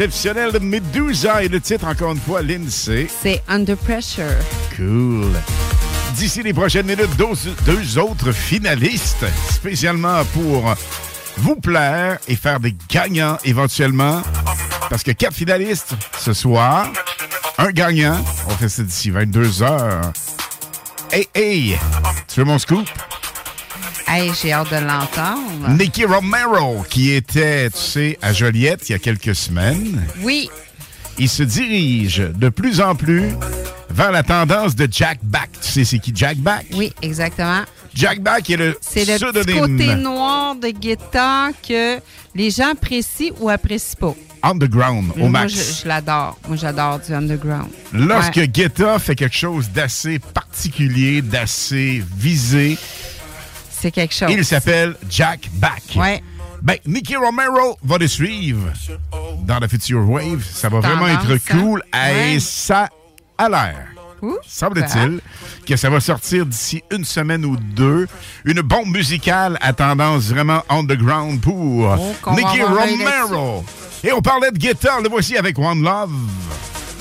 Exceptionnel de Medusa et le titre, encore une fois, l'INSEE. C'est Under Pressure. Cool. D'ici les prochaines minutes, deux, deux autres finalistes, spécialement pour vous plaire et faire des gagnants éventuellement. Parce que quatre finalistes ce soir, un gagnant. On fait ça d'ici 22 heures. Hey, hey! Tu veux mon scoop? Hey, j'ai hâte de l'entendre. Nicky Romero, qui était, tu sais, à Joliette il y a quelques semaines. Oui. Il se dirige de plus en plus vers la tendance de Jack Back. Tu sais, c'est qui Jack Back? Oui, exactement. Jack Back est le C'est le petit côté noir de guitare que les gens apprécient ou apprécient pas. underground au Moi, max. je, je l'adore. Moi, j'adore du underground. Lorsque Ouais. Guetta fait quelque chose d'assez particulier, d'assez visé, C'est quelque chose. il s'appelle Jack Back. Ouais. Ben, Nicky Romero va le suivre dans la Future Wave. Ça va vraiment être cool. hein? Et Ouais. ça a l'air, semble-t-il, que ça va sortir d'ici une semaine ou deux. Une bombe musicale à tendance vraiment underground pour Oh, Nicky Romero. Et on parlait de Guetta, le voici avec One Love.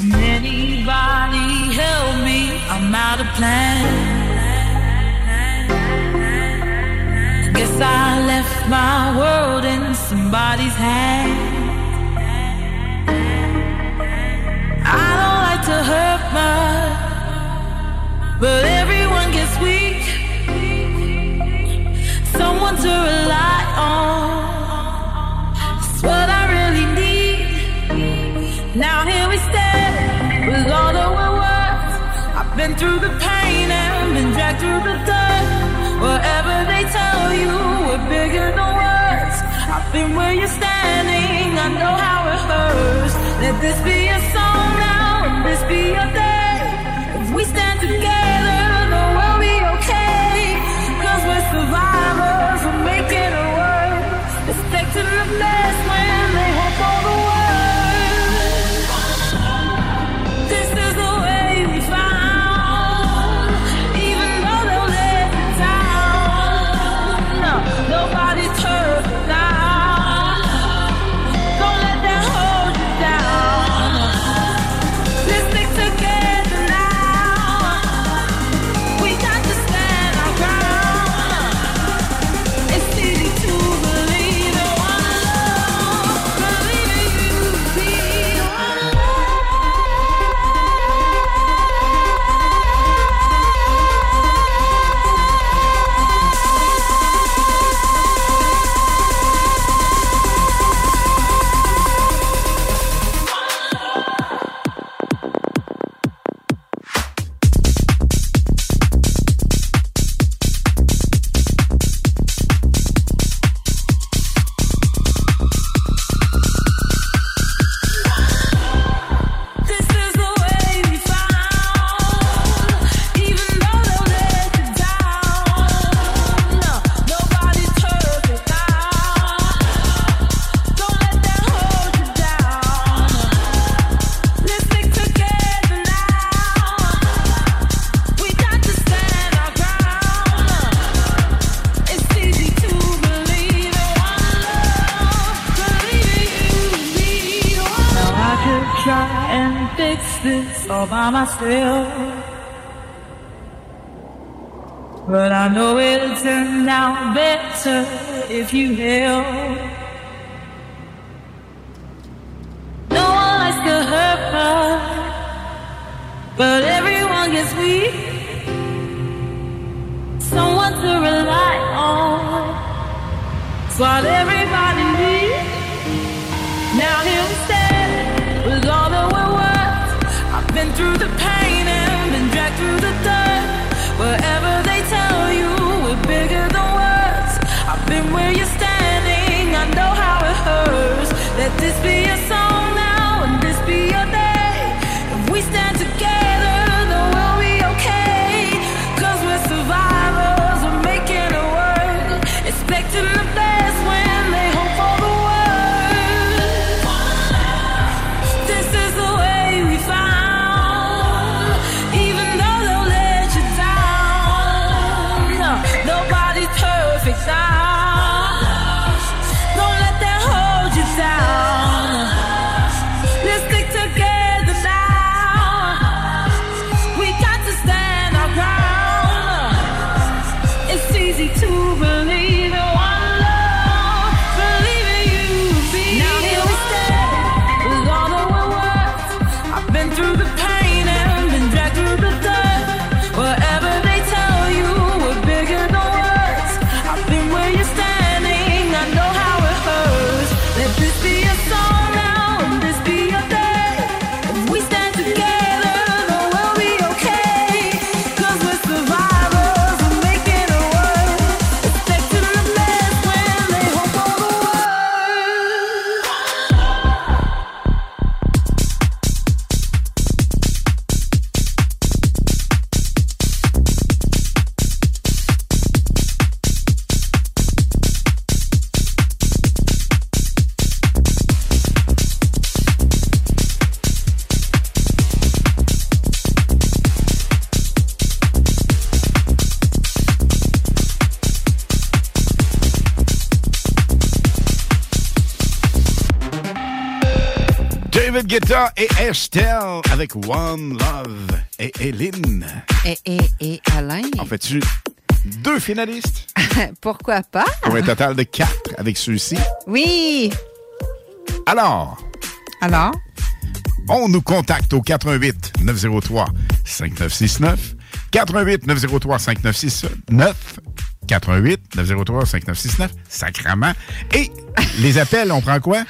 Anybody help me? I'm out of plan. Guess I left my world in somebody's hands. I don't like to hurt much, but everyone gets weak. Someone to rely on—that's what I really need. Now here we stand with all that we're. I've been through the pain and been dragged through the dirt. Wherever tell you we're bigger than words. I've been where you're standing, I know how it hurts. Let this be a song now, let this be a day. Avec One Love et Hélène. Et, et, et Alain. En fait-tu deux finalistes? Pourquoi pas? Pour un total de quatre avec ceux-ci. Oui. Alors. Alors? On nous contacte au 88 903 5969. 88 903 5969. 88 903 5969. Sacrament. Et les appels, on prend quoi?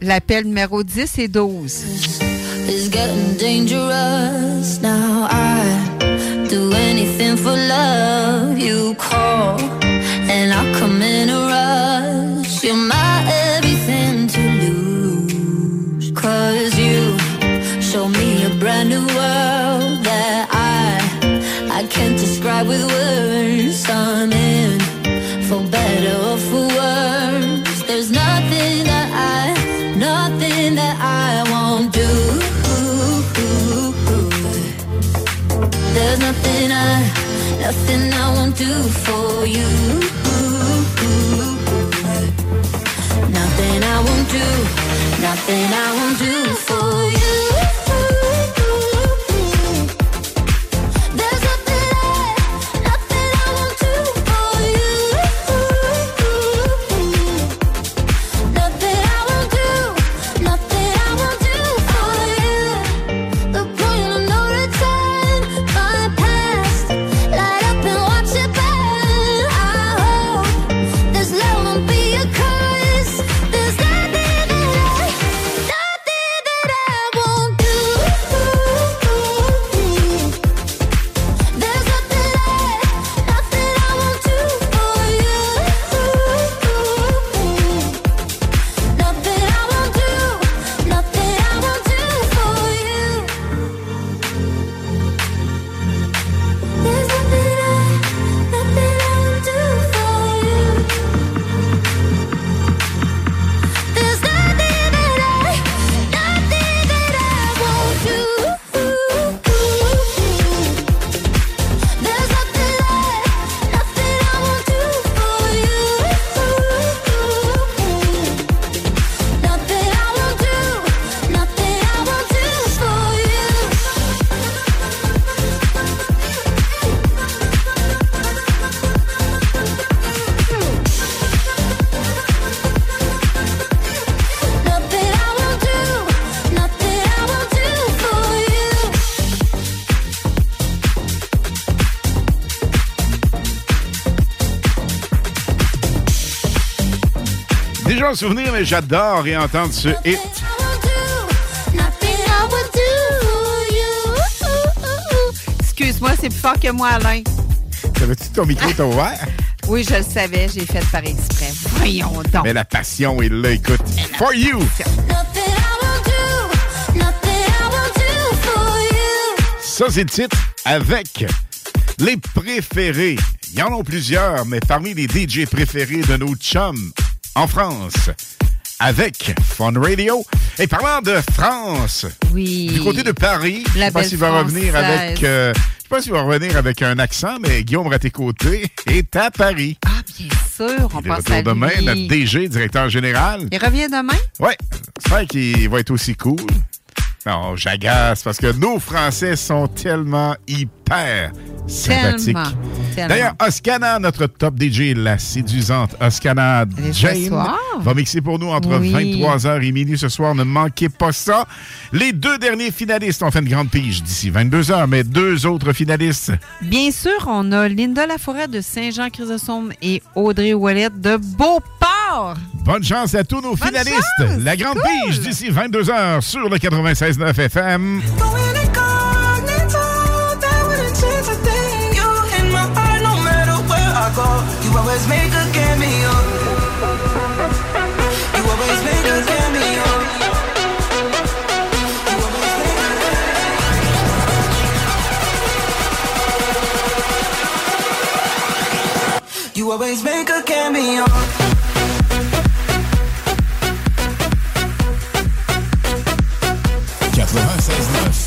L'appel numéro 10 et 12. It's getting dangerous now. I do anything for love. You call and I come in a rush. You're my for you. Nothing I won't do, nothing I won't do Un souvenir, mais j'adore réentendre ce hit. Excuse-moi, c'est plus fort que moi, Alain. Savais-tu ton micro t'a ouvert? Oui, je le savais, j'ai fait par exprès. Voyons donc. Mais la passion est là, écoute. For you. Ça, c'est le titre avec les préférés. Il y en a plusieurs, mais parmi les DJ préférés de nos chums en France, avec Fun Radio. Et parlant de France, oui. du côté de Paris, je La sais pas s'il va revenir avec... euh, je sais pas s'il va revenir avec un accent, mais Guillaume Raté-Côté est à Paris. Ah, bien sûr, on Il pense à demain, lui. notre DG, directeur général. Il revient demain? Ouais, j'espère qu'il va être aussi cool. Non, j'agace parce que nos Français sont tellement hyper sympathiques. D'ailleurs, Oscana, notre top DJ, la séduisante Oscana Jane, va mixer pour nous entre Oui. 23h et minuit ce soir. Ne manquez pas ça. Les deux derniers finalistes ont fait une grande pige d'ici 22h, mais deux autres finalistes. Bien sûr, on a Linda Laforêt de Saint-Jean-Chrysostome et Audrey Ouellet de Beauport. Bonne chance à tous nos finalistes. La grande pige d'ici 22h sur le 96.9 FM. You always make a cameo. Rancers 9.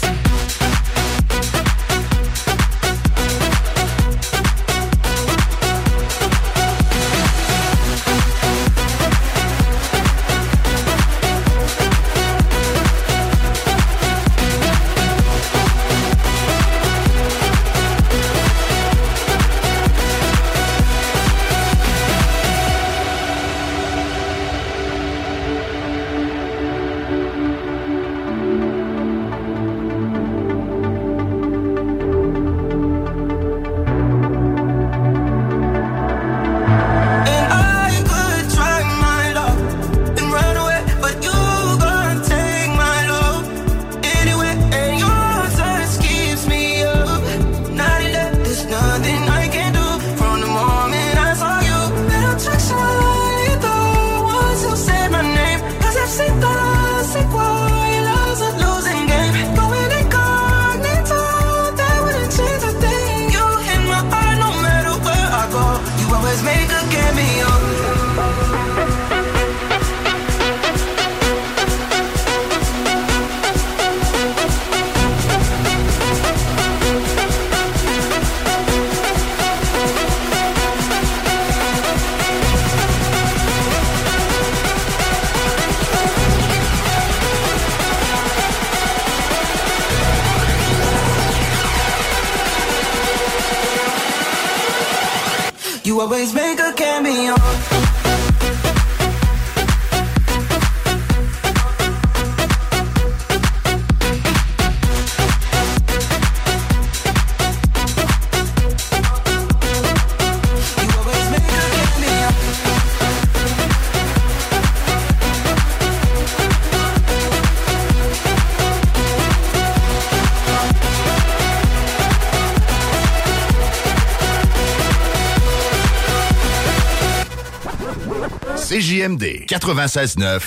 CJMD 96.9.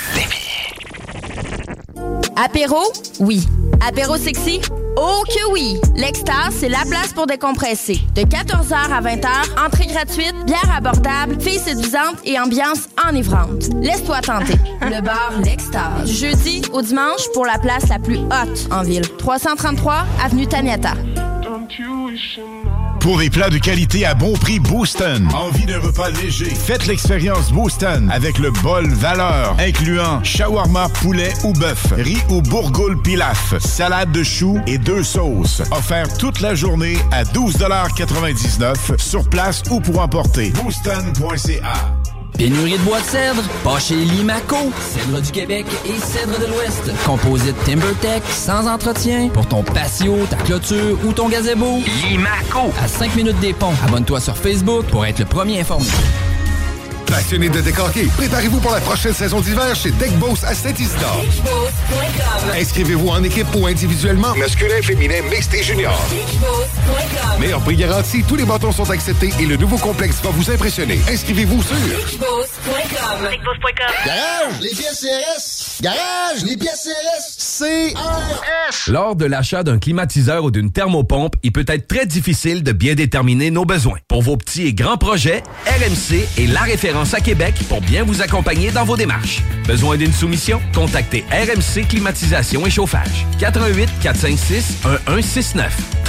Apéro? Oui. Apéro sexy? Oh que oui! L'Extase, c'est la place pour décompresser. De 14h à 20h, entrée gratuite, bière abordable, filles séduisantes et ambiance enivrante. Laisse-toi tenter. Le bar L'Extase. Du jeudi au dimanche pour la place la plus haute en ville. 333 Avenue Taniata. Pour des plats de qualité à bon prix, Booston. Envie d'un repas léger? Faites l'expérience Booston avec le bol valeur, incluant shawarma, poulet ou bœuf, riz ou bourgoule pilaf, salade de choux et deux sauces. Offert toute la journée à 12,99 sur place ou pour emporter. Booston.ca Pénurie de bois de cèdre? Pas chez Limaco. Cèdre du Québec et cèdre de l'Ouest. Composite TimberTech, sans entretien, pour ton patio, ta clôture ou ton gazebo. Limaco. À 5 minutes des ponts. Abonne-toi sur Facebook pour être le premier informé. Passionné de décorquer, préparez-vous pour la prochaine saison d'hiver chez Deck Boss à Saint-Isidore. Inscrivez-vous en équipe ou individuellement. Masculin, féminin, mixte et junior. Meilleur prix garanti, tous les bâtons sont acceptés et le nouveau complexe va vous impressionner. Inscrivez-vous sur Garage, les pièces CRS. Garage, les pièces CRS. CRS. Lors de l'achat d'un climatiseur ou d'une thermopompe, il peut être très difficile de bien déterminer nos besoins. Pour vos petits et grands projets, RMC est la référence à Québec pour bien vous accompagner dans vos démarches. Besoin d'une soumission? Contactez RMC Climatisation et Chauffage. 88 456 1169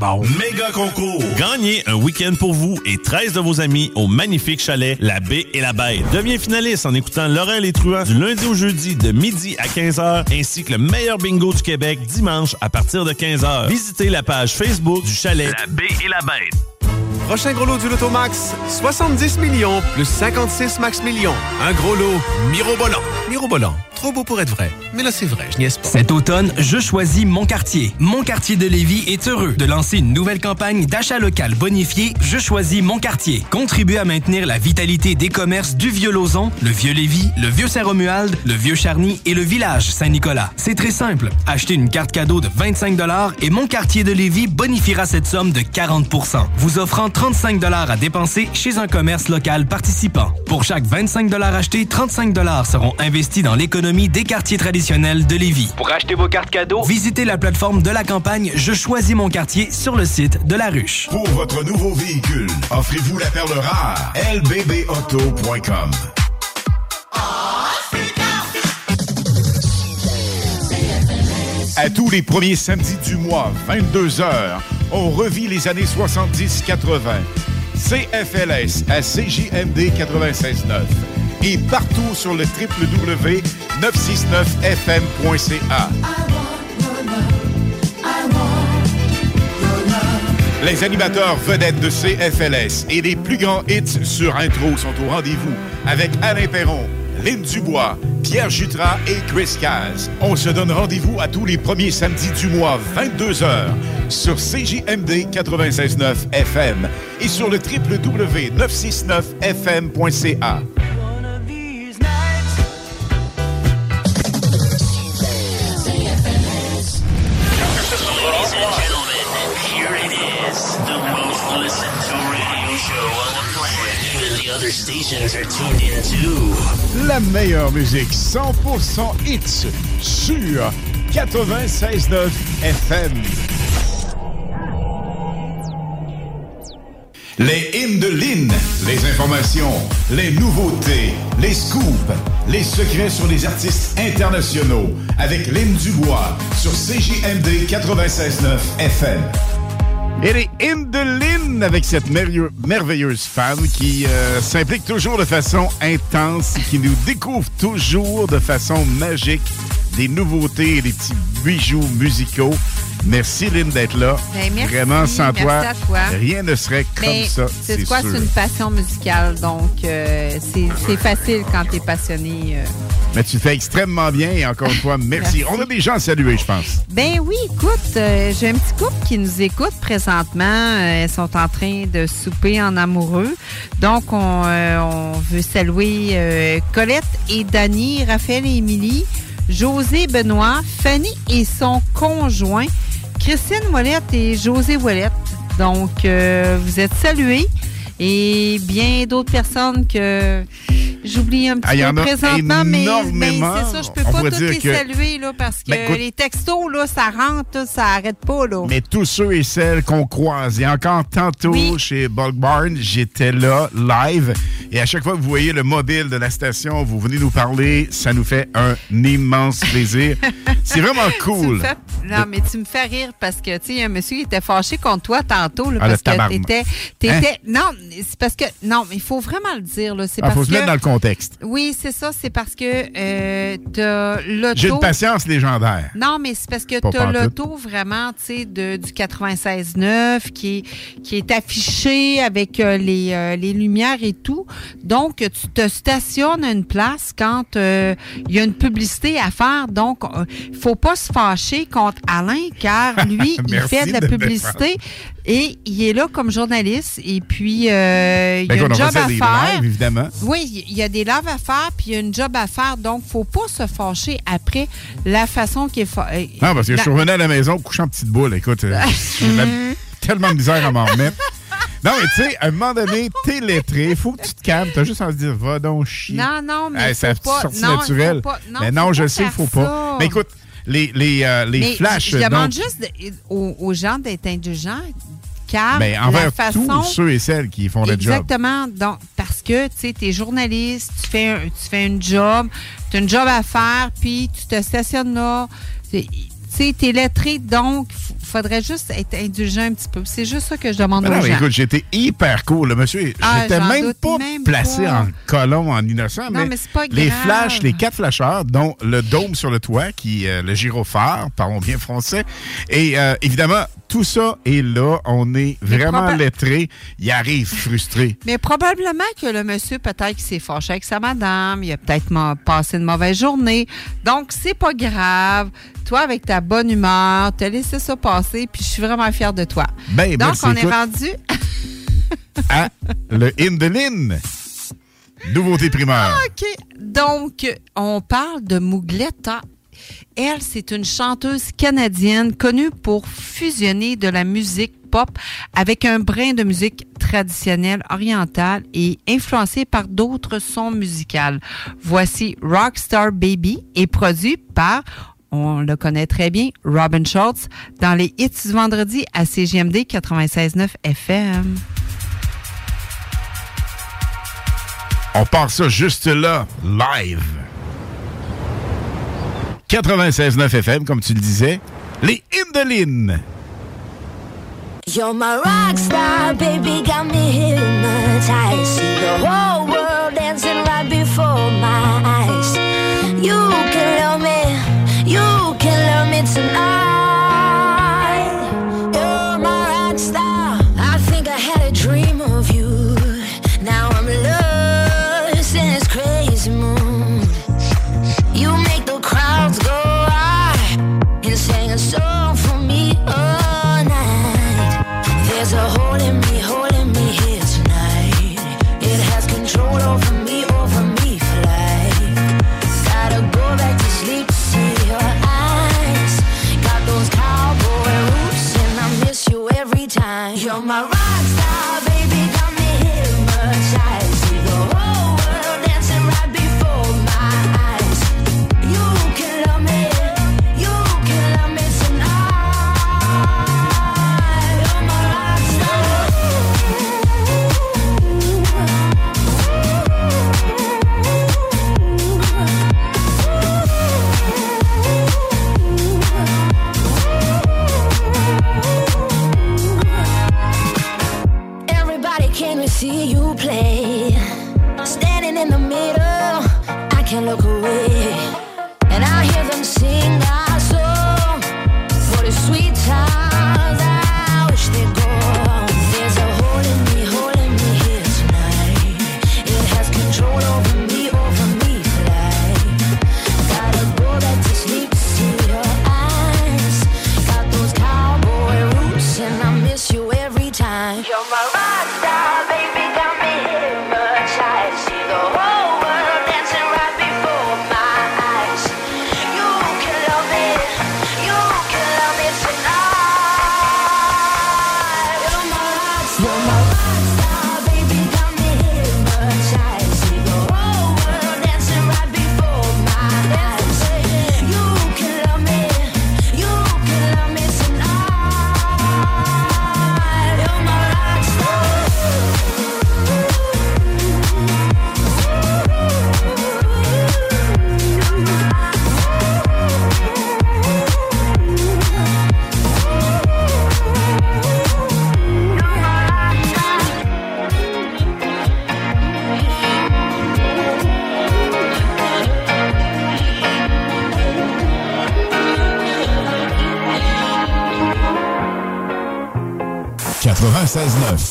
bon. Méga concours. Gagnez un week-end pour vous et 13 de vos amis au magnifique chalet La Baie et la Bête. Deviens finaliste en écoutant Laurel et Truand du lundi au jeudi de midi à 15h ainsi que le meilleur bingo du Québec dimanche à partir de 15h. Visitez la page Facebook du chalet La Baie et la Bête. Prochain gros lot du Lotomax, 70 millions plus 56 max millions. Un gros lot mirobolant. Mirobolant, trop beau pour être vrai. Mais là, c'est vrai, je niaise pas. Cet automne, je choisis mon quartier. Mon quartier de Lévis est heureux de lancer une nouvelle campagne d'achat local bonifié Je choisis mon quartier. Contribuer à maintenir la vitalité des commerces du Vieux-Lauzon, le Vieux-Lévis, le Vieux-Saint-Romuald, le Vieux-Charny et le village Saint-Nicolas. C'est très simple. Achetez une carte cadeau de 25 et mon quartier de Lévis bonifiera cette somme de 40 vous offrant 35 à dépenser chez un commerce local participant. Pour chaque 25 achetés, 35 seront investis dans l'économie des quartiers traditionnels de Lévis. Pour acheter vos cartes cadeaux, Visitez la plateforme de la campagne Je choisis mon quartier sur le site de la ruche. Pour votre nouveau véhicule, offrez-vous la perle rare. lbbauto.com À tous les premiers samedis du mois, 22h, on revit les années 70-80. CFLS à CJMD 96.9 et partout sur le www.969fm.ca. Les animateurs vedettes de CFLS et les plus grands hits sur intro sont au rendez-vous avec Alain Perron, Lynn Dubois, Pierre Jutras et Chris Caz. On se donne rendez-vous à tous les premiers samedis du mois, 22h, sur CJMD 96.9 FM et sur le www.969fm.ca. La meilleure musique 100% hits sur 96.9 FM. Les hymnes de Lynn, les informations, les nouveautés, les scoops, les secrets sur les artistes internationaux avec Lynn Dubois sur CJMD 96.9 FM. Et les hymnes de Lynn avec cette merveilleuse femme qui euh, s'implique toujours de façon intense, qui nous découvre toujours de façon magique des nouveautés et des petits bijoux musicaux. Merci Lynn d'être là. Ben, merci. Vraiment, sans Merci toi, rien ne serait comme Mais ça. c'est quoi? C'est une passion musicale, donc euh, c'est facile quand t'es passionné. euh. Mais tu fais extrêmement bien et encore une fois, merci. Merci. On a des gens à saluer, je pense. Ben oui, écoute, euh, j'ai un petit couple qui nous écoute présentement. Ils sont en train de souper en amoureux. Donc, on, on veut saluer Colette et Dany, Raphaël et Émilie, José Benoît, Fanny et son conjoint, Christine Ouellette et José Ouellette. Donc, euh, vous êtes salués. Et bien d'autres personnes que j'oublie un petit Ah, il peu présentement, mais, mais c'est ça, je peux On pas toutes les que- saluer là, parce que Ben, écoute- les textos, là, ça rentre, là, ça arrête pas. Là. Mais tous ceux et celles qu'on croise, et encore tantôt chez Bulk Barn, j'étais là, live, et à chaque fois que vous voyez le mobile de la station, vous venez nous parler, ça nous fait un immense plaisir. C'est vraiment cool. fais- non, mais tu me fais rire parce que, tu sais, il un monsieur qui était fâché contre toi tantôt. Là, Ah, parce que t'étais. t'étais- Non, c'est parce que. Non, mais il faut vraiment le dire. là. C'est Il parce faut se que. mettre dans le contexte. Oui, c'est ça. C'est parce que euh, t'as l'auto. J'ai une patience légendaire. Non, mais c'est parce que Pas tu as pantoute. l'auto vraiment, tu sais, du 96.9 qui est, qui est affiché avec euh, les, euh, les lumières et tout. Donc, tu te stationnes à une place quand euh, il y a une publicité à faire. Donc, il faut pas se fâcher contre Alain car lui, il fait de la de publicité et il est là comme journaliste et puis euh, il Ben, y a écoute, un job à faire. lives, évidemment. Oui, il y a des lives à faire, puis il y a une job à faire, donc faut pas se fâcher après la façon qui est fa- euh, Non, parce que je suis revenu à la maison couchant en petite boule. Écoute, euh, j'ai la- tellement de misère à m'en remettre. Non, mais tu sais, à un moment donné, t'es lettré, faut que tu te calmes. T'as juste envie de dire, va donc chier. Non, non, mais Hey, ça faut pas- sorti non, pas- non, mais non, je sais, faut pas. ça. Mais écoute, les, les, euh, les Mais flashs. Je je demande donc, juste de- aux, aux gens d'être indulgents, car ben, la envers façon. tous ceux et celles qui font le job. Exactement. Donc, parce que, tu sais, tu es journaliste, tu fais, un- tu fais une job, tu as une job à faire, puis tu te stationnes là. Tu sais, tu es lettré, donc il faudrait juste être indulgent un petit peu. C'est juste ça que je demande Ben non, aux gens. écoute, j'étais hyper cool. Le monsieur, Ah, j'étais même pas même placé pas. en colon, en innocent. Non, mais, mais c'est pas les grave. flashs, les quatre flasheurs, dont le dôme sur le toit, qui euh, le gyrophare, parlons bien français. Et euh, évidemment, tout ça est là. On est vraiment lettré. Il arrive frustré. Mais probablement que le monsieur, peut-être qu'il s'est fâché avec sa madame, il a peut-être passé une mauvaise journée. Donc, c'est pas grave. Toi, avec ta bonne humeur, t'as laissé ça passer, puis je suis vraiment fière de toi. Ben, Donc, merci, on est rendu. à le in de Lynn. Nouveauté primeur. OK. Donc, on parle de Mougletta. Elle, c'est une chanteuse canadienne connue pour fusionner de la musique pop avec un brin de musique traditionnelle orientale et influencée par d'autres sons musicaux. Voici Rockstar Baby et produit par, on le connaît très bien, Robin Schultz dans les hits du vendredi à CGMD 96.9 FM. On part ça juste là, live. 96.9 FM, comme tu le disais. Les Lynn. You're my rock star, baby, got me hypnotized. See the whole world dancing right before my eyes. You can love me, you can love me tonight.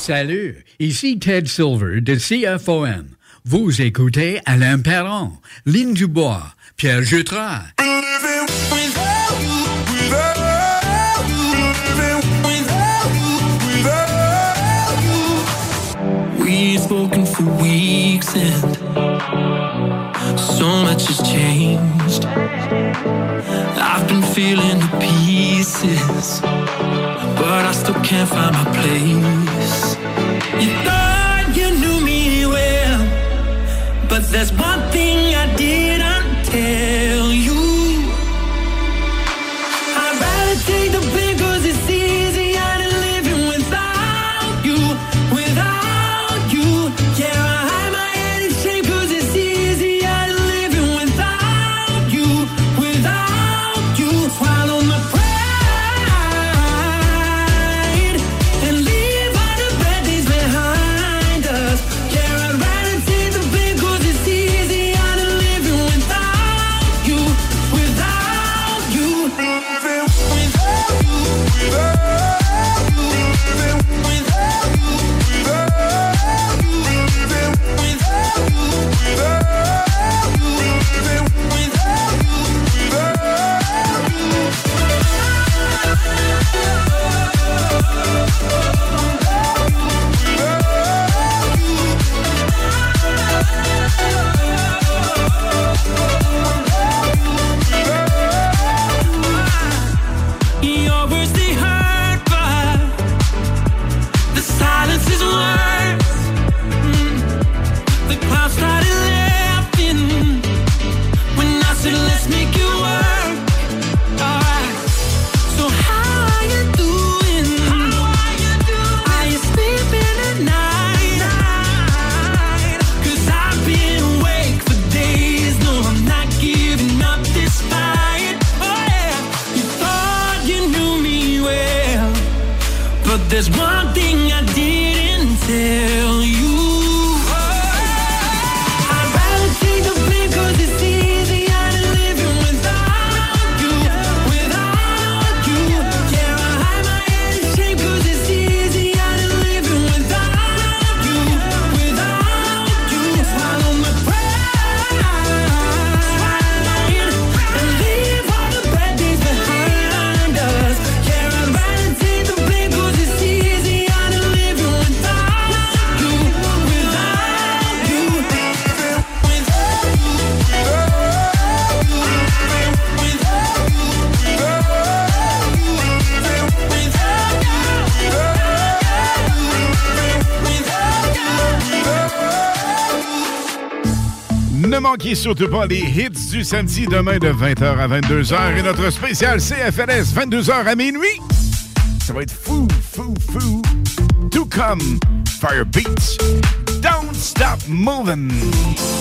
Salut, ici Ted Silver de CFOM. Vous écoutez Alain Perron, Lynn Dubois, Pierre Jutras. We've spoken for weeks and so much has changed. I've been feeling the pieces, but I still can't find my place. You thought you knew me well, but there's one thing I didn't tell. manquez surtout pas les hits du samedi demain de 20h à 22h et notre spécial CFLS 22h à minuit. Ça va être fou, fou, fou. To come, fire beats. Don't stop moving.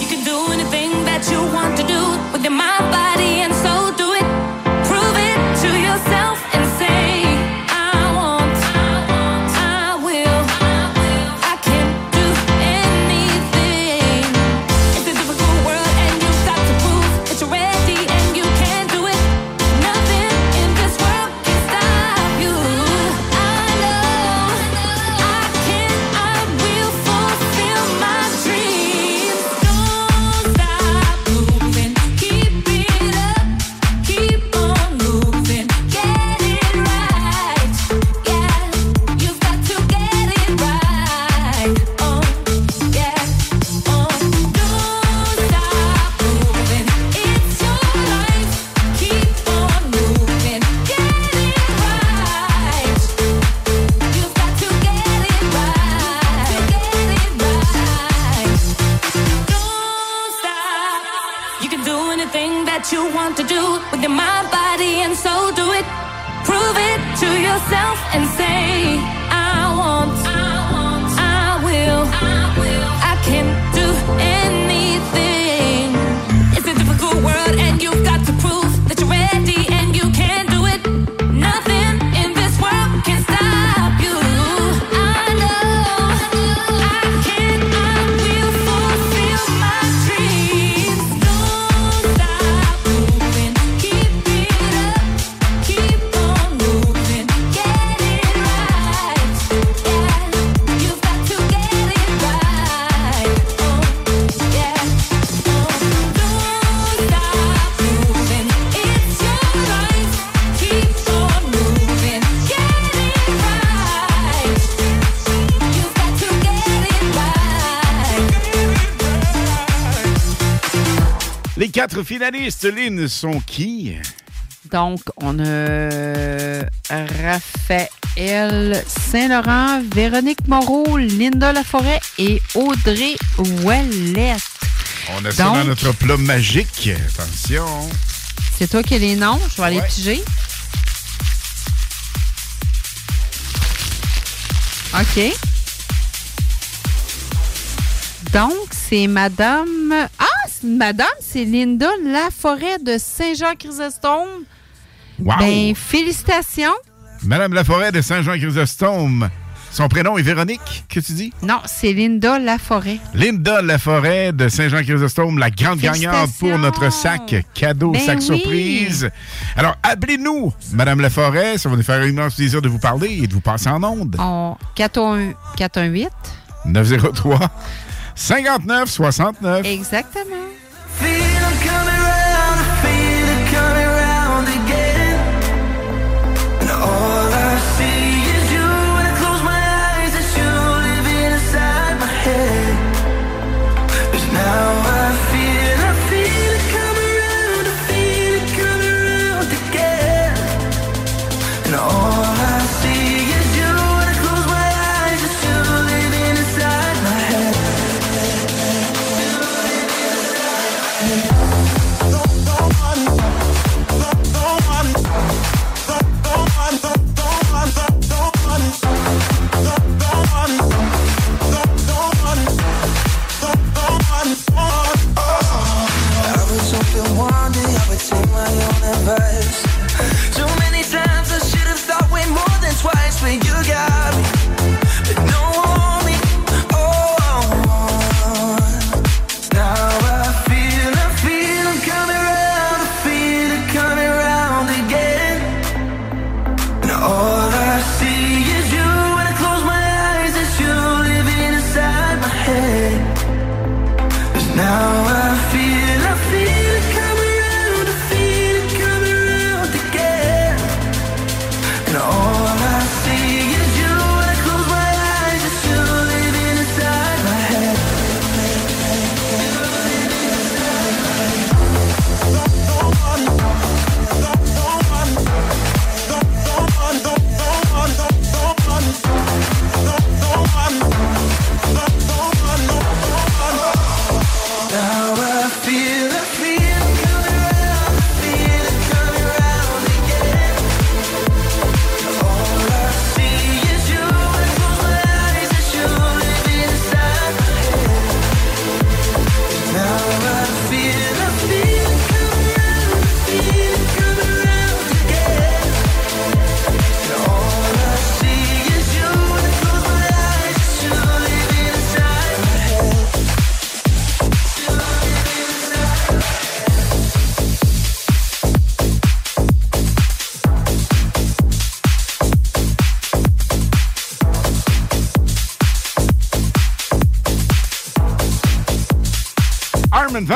You can do anything that you want to do with your mind, body, and soul. Do it. Prove it to yourself. quatre finalistes, Lynn, sont qui? Donc, on a euh, Raphaël Saint-Laurent, Véronique Moreau, Linda Laforêt et Audrey Ouellet. On a ça dans notre plat magique. Attention. C'est toi qui as les noms. Je vais aller ouais. piger. OK. Donc, c'est Madame Madame, c'est Linda Laforêt de Saint-Jean-Chrysostome. Wow. Ben, félicitations. Madame Laforêt de Saint-Jean-Chrysostome. Son prénom est Véronique, que tu dis? Non, c'est Linda Laforêt. Linda Laforêt de Saint-Jean-Chrysostome, la grande gagnante pour notre sac cadeau, ben sac surprise. Alors, appelez-nous, Madame Laforêt. Ça va nous faire un immense plaisir de vous parler et de vous passer en onde. On... 418. 903. 59 69. Exactement.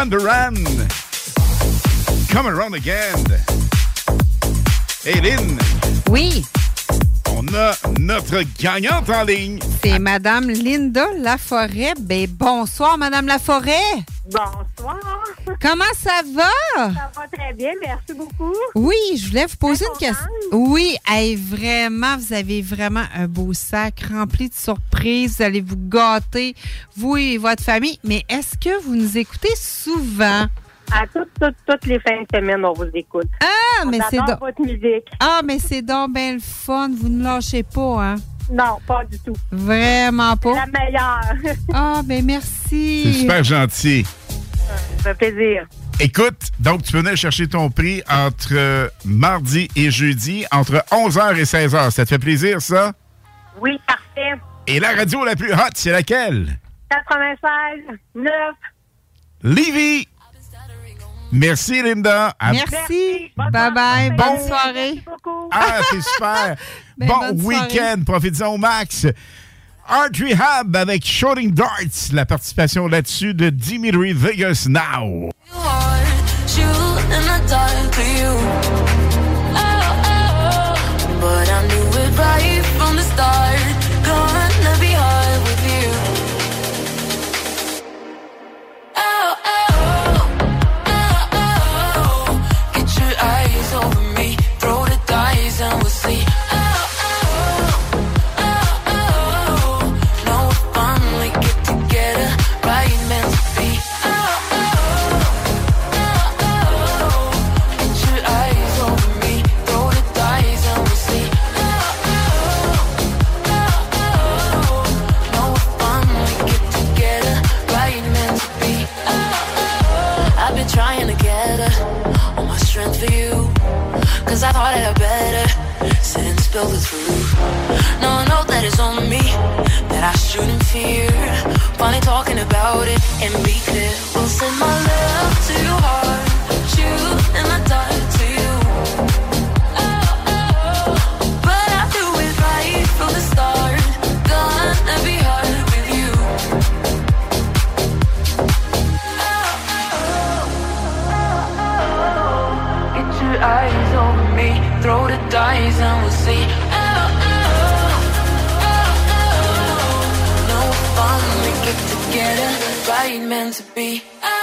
Come around again. Eileen. Oui. On a notre gagnante en ligne. C'est Madame Linda Laforêt. Ben, bonsoir, Madame Laforêt. Bonsoir. Comment ça va? Ça va très bien, merci beaucoup. Oui, je voulais vous poser une question. Oui, hey, vraiment, vous avez vraiment un beau sac rempli de surprises vous allez vous gâter, vous et votre famille. Mais est-ce que vous nous écoutez souvent? À toutes, toutes, toutes, les fins de semaine, on vous écoute. Ah, mais c'est donc. votre musique. Ah, mais c'est donc bien le fun. Vous ne lâchez pas, hein? Non, pas du tout. Vraiment pas. La meilleure. ah, ben merci. C'est super gentil. Ça fait plaisir. Écoute, donc tu venais chercher ton prix entre euh, mardi et jeudi, entre 11h et 16h. Ça te fait plaisir, ça? Oui, parfait. Et la radio la plus hot, c'est laquelle? 96, 9. Livy! Merci, Linda. À- Merci. Bye-bye. Bonne Bon- soirée. Ah, c'est super. Ben, bon week-end. Profitez-en au max. Art Rehab avec Shooting Darts. La participation là-dessus de Dimitri Vegas Now. You. I thought I'd better sit and spill the truth. Now I know that it's on me, that I shouldn't fear. Finally talking about it and be clear. We'll send my love to your heart, throw the dice and we'll see. Oh oh, oh oh oh oh No fun, we get together, right meant to be. Get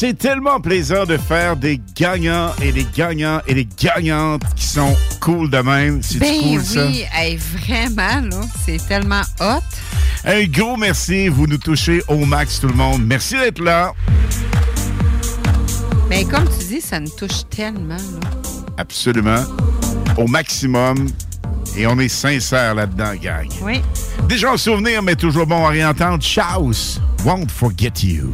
C'est tellement plaisant de faire des gagnants et des gagnants et des gagnantes qui sont cool de même. C'est Ben cool, ça? oui, hey, vraiment, là, c'est tellement hot. Un gros merci. Vous nous touchez au max, tout le monde. Merci d'être là. Mais comme tu dis, ça nous touche tellement. Là. Absolument. Au maximum. Et on est sincère là-dedans, gang. Oui. Déjà en souvenir, mais toujours bon à réentendre. Chaos, won't forget you.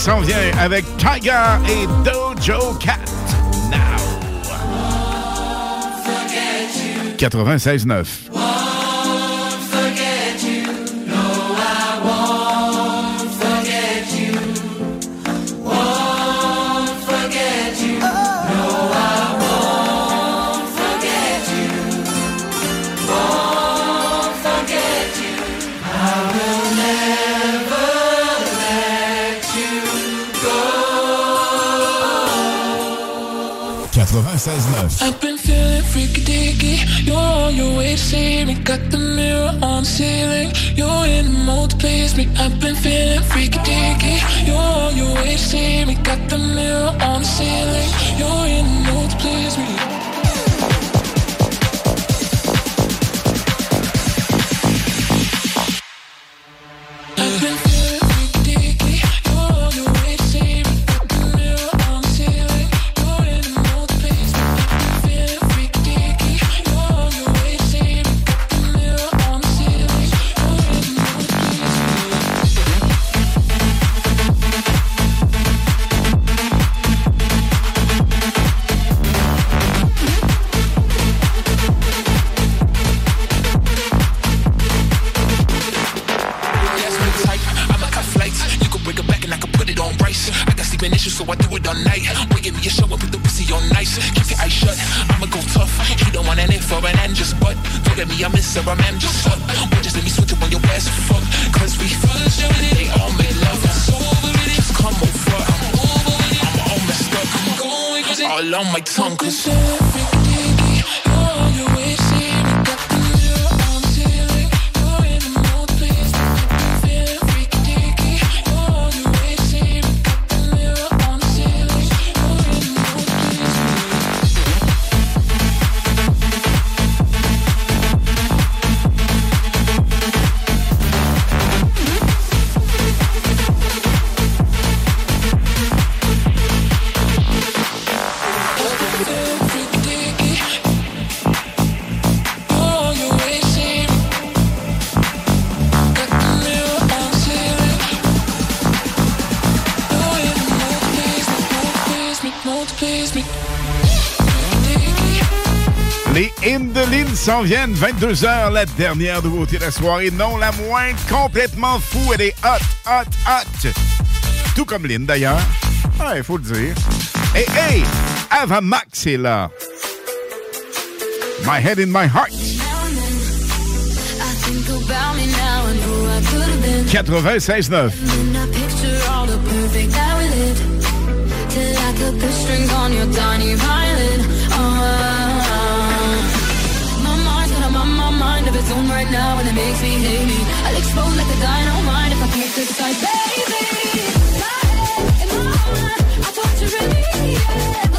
s'en vient avec Tiger et Dojo Cat. Now. 96.9. I've been feeling freaky dicky. You're on your way to see me. Got the mirror on the ceiling. You're in the mood to please me. I've been feeling freaky dicky. You're on your way to see me. Got the mirror on the ceiling. You're in the mood. 22h, la dernière nouveauté de la soirée. Non, la moindre, complètement fou. Elle est hot, hot, hot. Tout comme Lynn, d'ailleurs. Ah, il faut le dire. Et hey, Ava Max est là. My head in my heart. 96.9. Till of its own right now and it makes me hate me. I'll explode like a dynamite if I can't take baby. My head and my heart, I thought you really, yeah.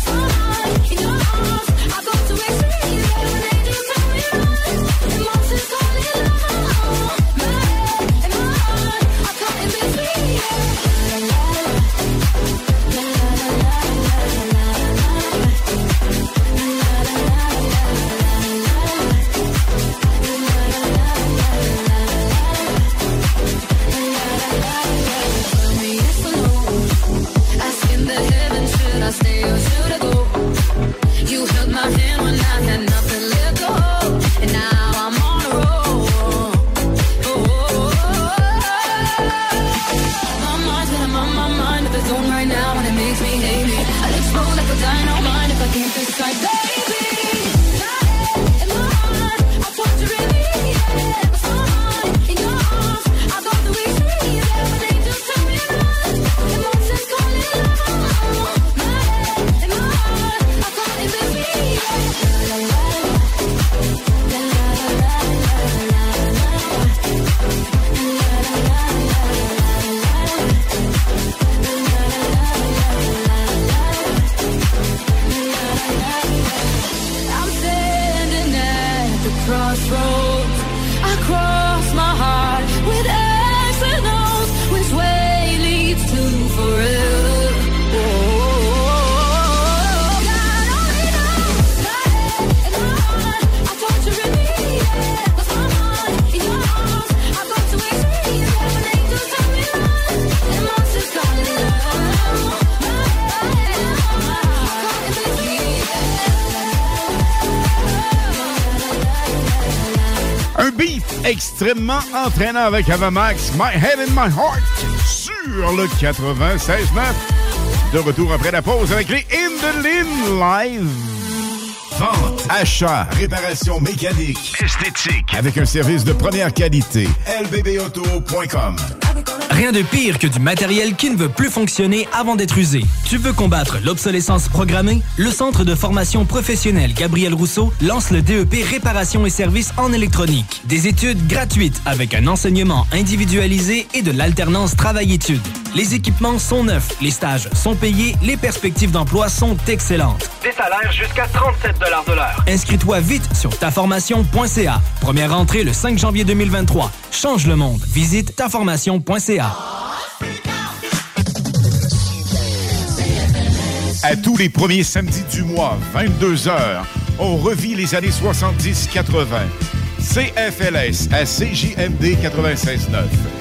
Extrêmement entraînant avec Avamax, My Head and My Heart, sur le 96.9. De retour après la pause avec les In the Lin Live. Vente, achat, réparation mécanique, esthétique, avec un service de première qualité. lbbauto.com Rien de pire que du matériel qui ne veut plus fonctionner avant d'être usé. Tu veux combattre l'obsolescence programmée? Le Centre de formation professionnelle Gabriel Rousseau lance le DEP Réparation et services en électronique. Des études gratuites avec un enseignement individualisé et de l'alternance travail-études. Les équipements sont neufs, les stages sont payés, les perspectives d'emploi sont excellentes. Des salaires jusqu'à 37 de l'heure. Inscris-toi vite sur taformation.ca. Première entrée le 5 janvier 2023. Change le monde. Visite taformation.ca. À tous les premiers samedis du mois, 22h, on revit les années 70-80. CFLS à CJMD 96.9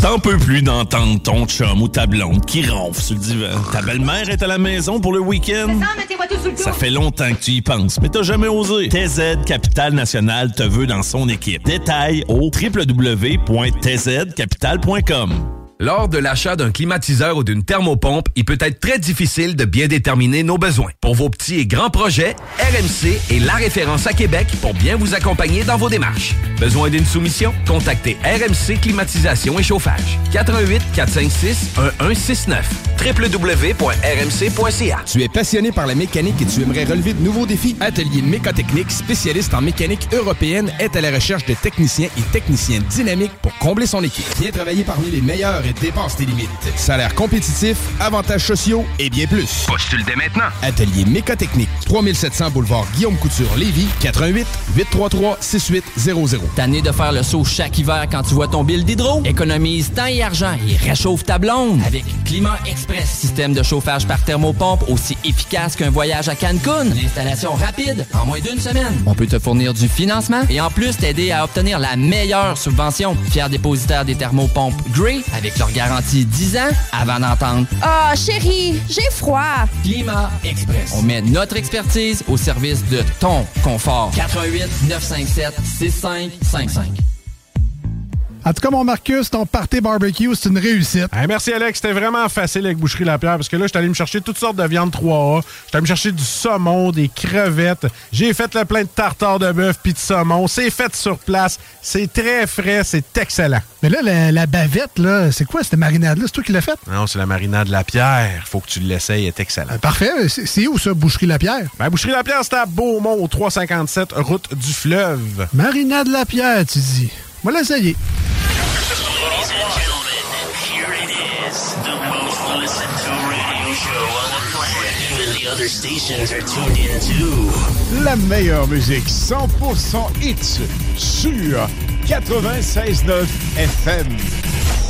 T'en peux plus d'entendre ton chum ou ta blonde qui ronfle sur le divan. Ta belle-mère est à la maison pour le week-end. Ça fait longtemps que tu y penses, mais t'as jamais osé. TZ Capital National te veut dans son équipe. Détails au www.tzcapital.com. Lors de l'achat d'un climatiseur ou d'une thermopompe, il peut être très difficile de bien déterminer nos besoins. Pour vos petits et grands projets, RMC est la référence à Québec pour bien vous accompagner dans vos démarches. Besoin d'une soumission? Contactez RMC Climatisation et Chauffage. 88 456 1169 www.rmc.ca Tu es passionné par la mécanique et tu aimerais relever de nouveaux défis? Atelier Mécotechnique, spécialiste en mécanique européenne, est à la recherche de techniciens et techniciens dynamiques pour combler son équipe. Viens travailler parmi les meilleurs et dépense tes limites. Salaire compétitif, avantages sociaux et bien plus. Postule dès maintenant. Atelier Mécotechnique, 3700 boulevard Guillaume Couture, Lévis, 88 833 6800. Tanné de faire le saut chaque hiver quand tu vois ton bill d'hydro? Économise temps et argent et réchauffe ta blonde avec Climat Express. Système de chauffage par thermopompe aussi efficace qu'un voyage à Cancun. Installation rapide en moins d'une semaine. On peut te fournir du financement et en plus t'aider à obtenir la meilleure subvention. Fier dépositaire des thermopompes Grey avec leur garantie 10 ans avant d'entendre Ah, chérie, j'ai froid. Climat Express. On met notre expertise au service de ton confort. 88 957 6555. En tout cas, mon Marcus, ton party barbecue, c'est une réussite. Hey, merci Alex, c'était vraiment facile avec Boucherie Lapierre parce que là, je suis allé me chercher toutes sortes de viandes 3A. Je allé me chercher du saumon, des crevettes. J'ai fait le plein de tartare de bœuf puis de saumon. C'est fait sur place. C'est très frais, c'est excellent. Mais là, la, la bavette, là, c'est quoi cette marinade-là? C'est toi qui l'as faite? Non, c'est la marinade Lapierre. Faut que tu l'essayes, elle est excellent. Parfait. C'est où ça, Boucherie Lapierre? Ben, Boucherie Lapierre, c'est à Beaumont, au 357, route du fleuve. Marinade Lapierre, tu dis. Are tuned in too. La meilleure musique 100% hits sur 96.9 FM.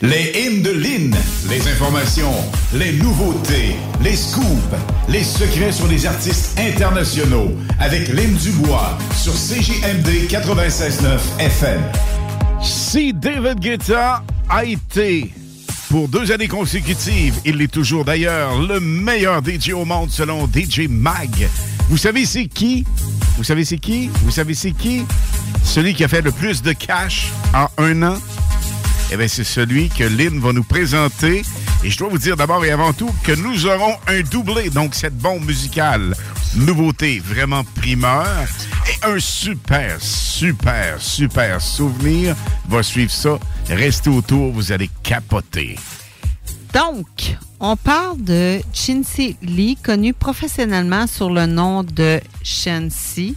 Les hymnes de Lynn, les informations, les nouveautés, les scoops, les secrets sur les artistes internationaux avec Lynn Dubois sur CJMD 96.9 FM. Si David Guetta a été pour deux années consécutives, il l'est toujours d'ailleurs, le meilleur DJ au monde selon DJ Mag. Vous savez c'est qui? Vous savez c'est qui? Vous savez c'est qui? Celui qui a fait le plus de cash en un an? Eh bien, c'est celui que Lynn va nous présenter Et je dois vous dire d'abord et avant tout que nous aurons un doublé, donc cette bombe musicale, nouveauté vraiment primeur, et un super, super, super souvenir va suivre ça. Restez autour, vous allez capoter. Donc, on parle de Chincy Lee, connue professionnellement sur le nom de Shensi.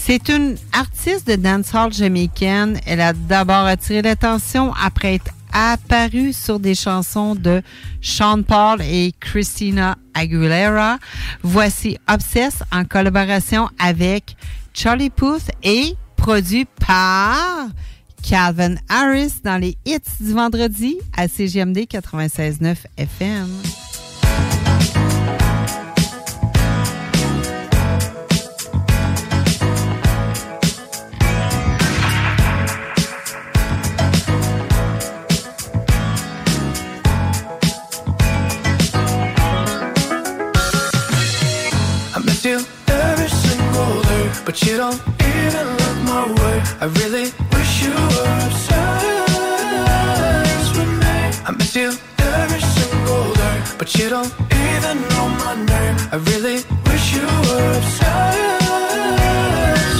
C'est une artiste de dancehall jamaïcaine. Elle a d'abord attiré l'attention après être apparue sur des chansons de Sean Paul et Christina Aguilera. Voici Obsess en collaboration avec Charlie Puth et produit par Calvin Harris dans les hits du vendredi à CGMD 96.9 FM. I miss you every single day, but you don't even look my way. I really wish you were obsessed with me. I miss you every single day, but you don't even know my name. I really wish you were obsessed.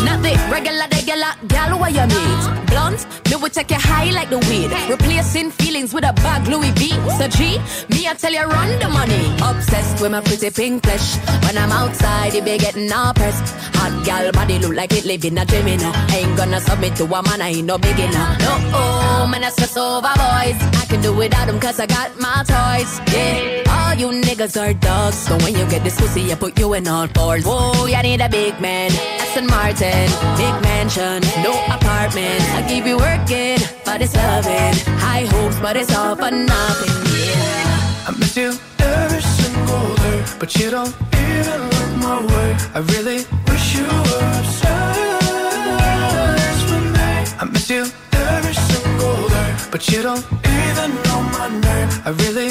Not the regular, regular gal where you meet. Blunt, me take you high like the weed. Replacing feelings with a bag Louis V. So G, me I tell you run the money. Obsessed with my pretty pink flesh. When I'm outside, it be getting all pressed. Hot gal body look like it live in a dream, you. Ain't gonna submit to a man, I ain't no beginner. No, oh, man, I stress over boys. I can do without them cause I got my toys. Yeah, all you niggas are dogs. So when you get this pussy, I put you in all fours. Whoa, you need a big man. Aston Martin, big mansion, no apartment. I keep you working, but it's loving. High hopes, but it's all for nothing. Yeah. I miss you every single day, but you don't even look my way. I really wish you were obsessed with me. I miss you every single day, but you don't even know my name. I really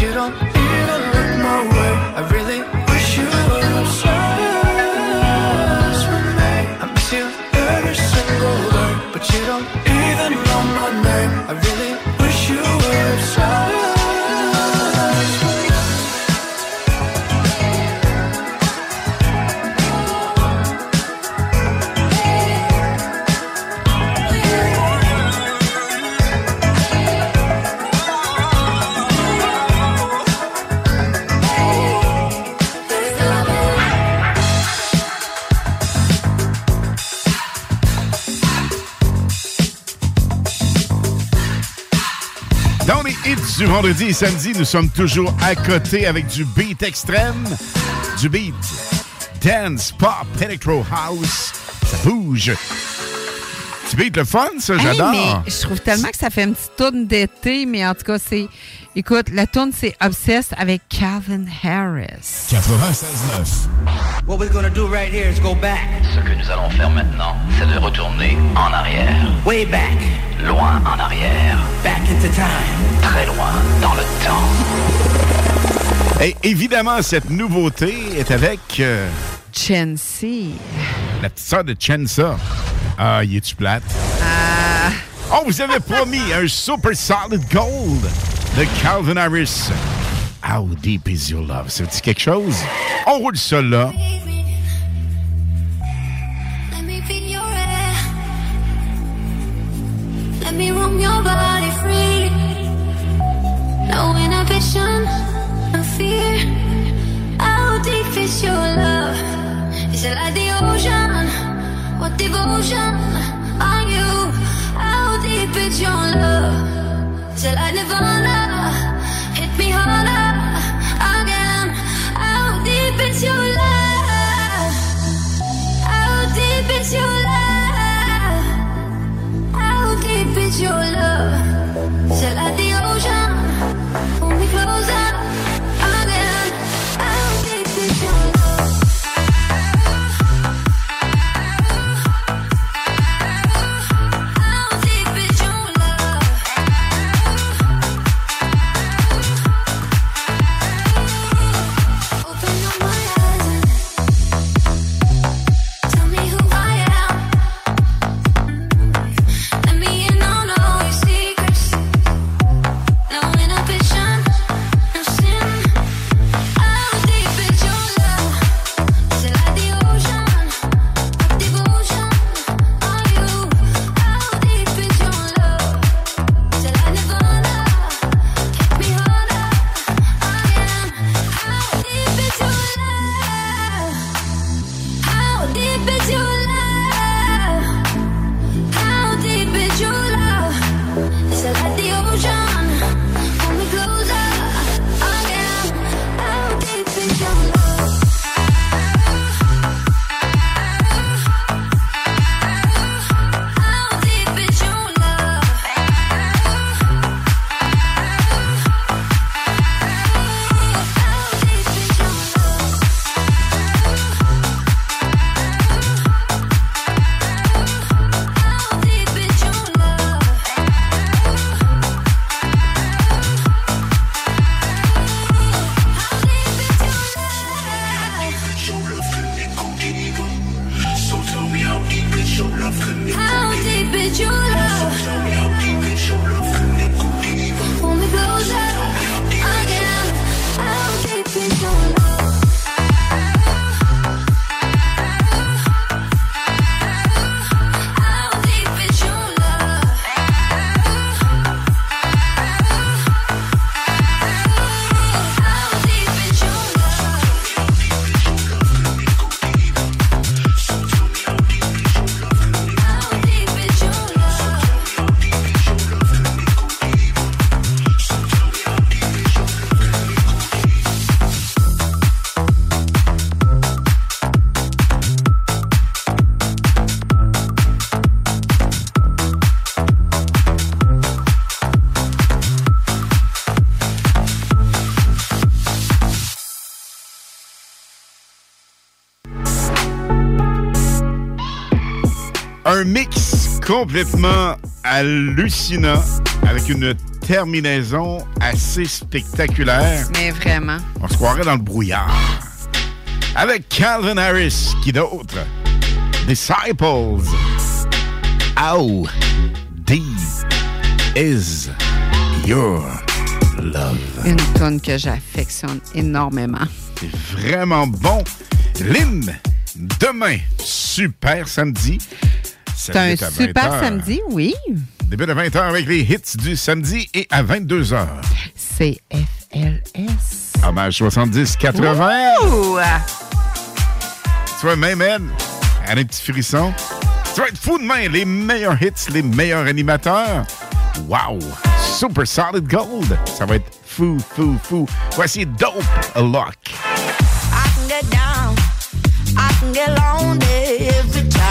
You don't vendredi et samedi, nous sommes toujours à côté avec du beat extrême, du beat dance, pop, electro house. Ça bouge. Du beat le fun, ça, Hey, j'adore. mais je trouve tellement que ça fait une petite tourne d'été, mais en tout cas, c'est. Écoute, la tourne, c'est Obsessed avec Calvin Harris. 96.9. What we're gonna do right here is go back. Ce que nous allons faire maintenant, c'est de retourner en arrière. Way back. Loin en arrière. Back into time. Très loin dans le temps. Et évidemment, cette nouveauté est avec euh, Chancy. la petite sœur de Chensa. Ah, y est-tu plate? Ah. Oh, vous avez promis un Super Solid Gold de Calvin Harris. How deep is your love? Ça dit quelque chose? On roule ça là. Let me be your air. Let me roam your body What devotion are you? How deep is your love? Till I nirvana, hit me harder again. How deep is your love? How deep is your love? How deep is your love? Till I. Un mix complètement hallucinant avec une terminaison assez spectaculaire. Mais vraiment. On se croirait dans le brouillard. Avec Calvin Harris, qui d'autre? Disciples. How deep is your love? Une tonne que j'affectionne énormément. C'est vraiment bon. Lynn, demain, super samedi. C'est un super 20 heures. samedi, oui. Début de 20h avec les hits du samedi et à 22h. C'est FLS. Hommage 70-80. Ouh! Tu vois, même elle, elle a un petit frisson. Tu vas être fou demain. Les meilleurs hits, les meilleurs animateurs. Wow! Super Solid Gold. Ça va être fou, fou, fou. Voici Dope a Lock. I can get down, I can get lonely every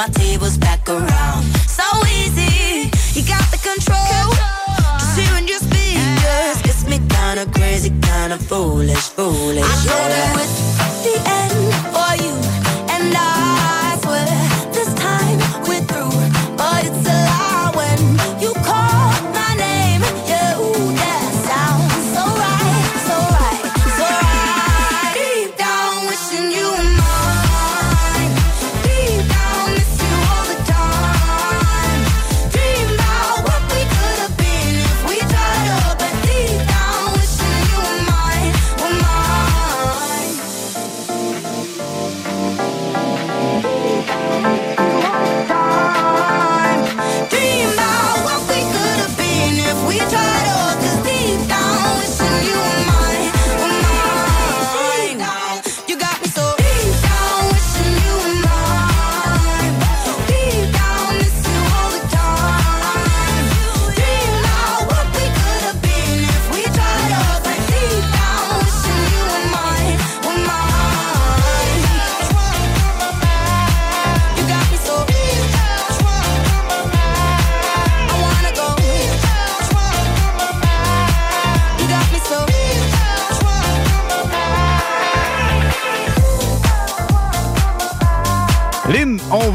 my tables back around. So easy, you got the control. Just hearing your speakers gets me kinda crazy, kinda foolish, foolish. I know yeah. that with the end.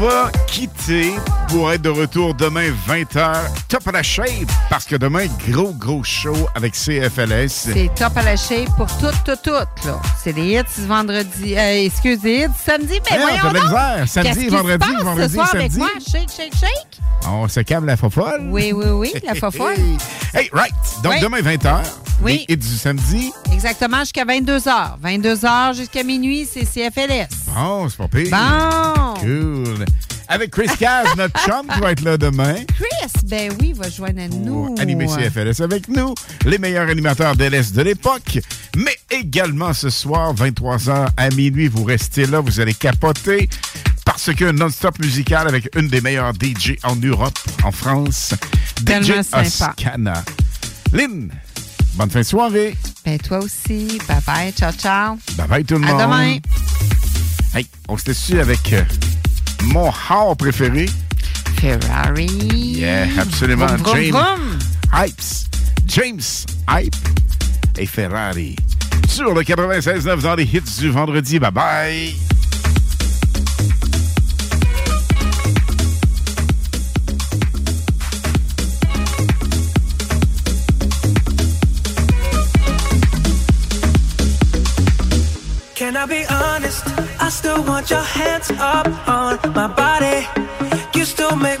Va quitter pour être de retour demain 20h. Top à la shape, parce que demain, gros, gros show avec CFLS. C'est top à la shape pour tout, tout, tout. là. C'est les hits vendredi. Euh, excuse, les hits samedi. Mais Voyons, donc. Samedi, vendredi, vendredi, ce soir avec samedi. moi? Shake, shake, shake. On se calme la fofolle. Oui, oui, oui, la fofolle. Hey, right. Donc, Oui. demain 20h. Oui. Hits du samedi. Exactement, jusqu'à 22h. 22h jusqu'à minuit, c'est CFLS. Bon, c'est pas pire. Bon. Cool. Avec Chris Caz, notre chum, qui va être là demain. Chris, ben oui, va joindre à nous. animer CFLS avec nous, les meilleurs animateurs d'LS de l'époque, mais également ce soir, 23h à minuit, vous restez là, vous allez capoter, parce que non-stop musical avec une des meilleures DJ en Europe, en France, DJ Tellement sympa. Oscana. Lynn, bonne fin de soirée. Ben toi aussi. Bye bye. Ciao, ciao. Bye bye tout le À monde. demain. Hey, on se laisse avec euh, mon hard préféré. Ferrari. Yeah, absolument. Vroom, vroom, James vroom. Hypes. James Hype et Ferrari. Sur le 96.9 dans les hits du vendredi. Bye bye. Can I be honest? I still want your hands up on my body. You still make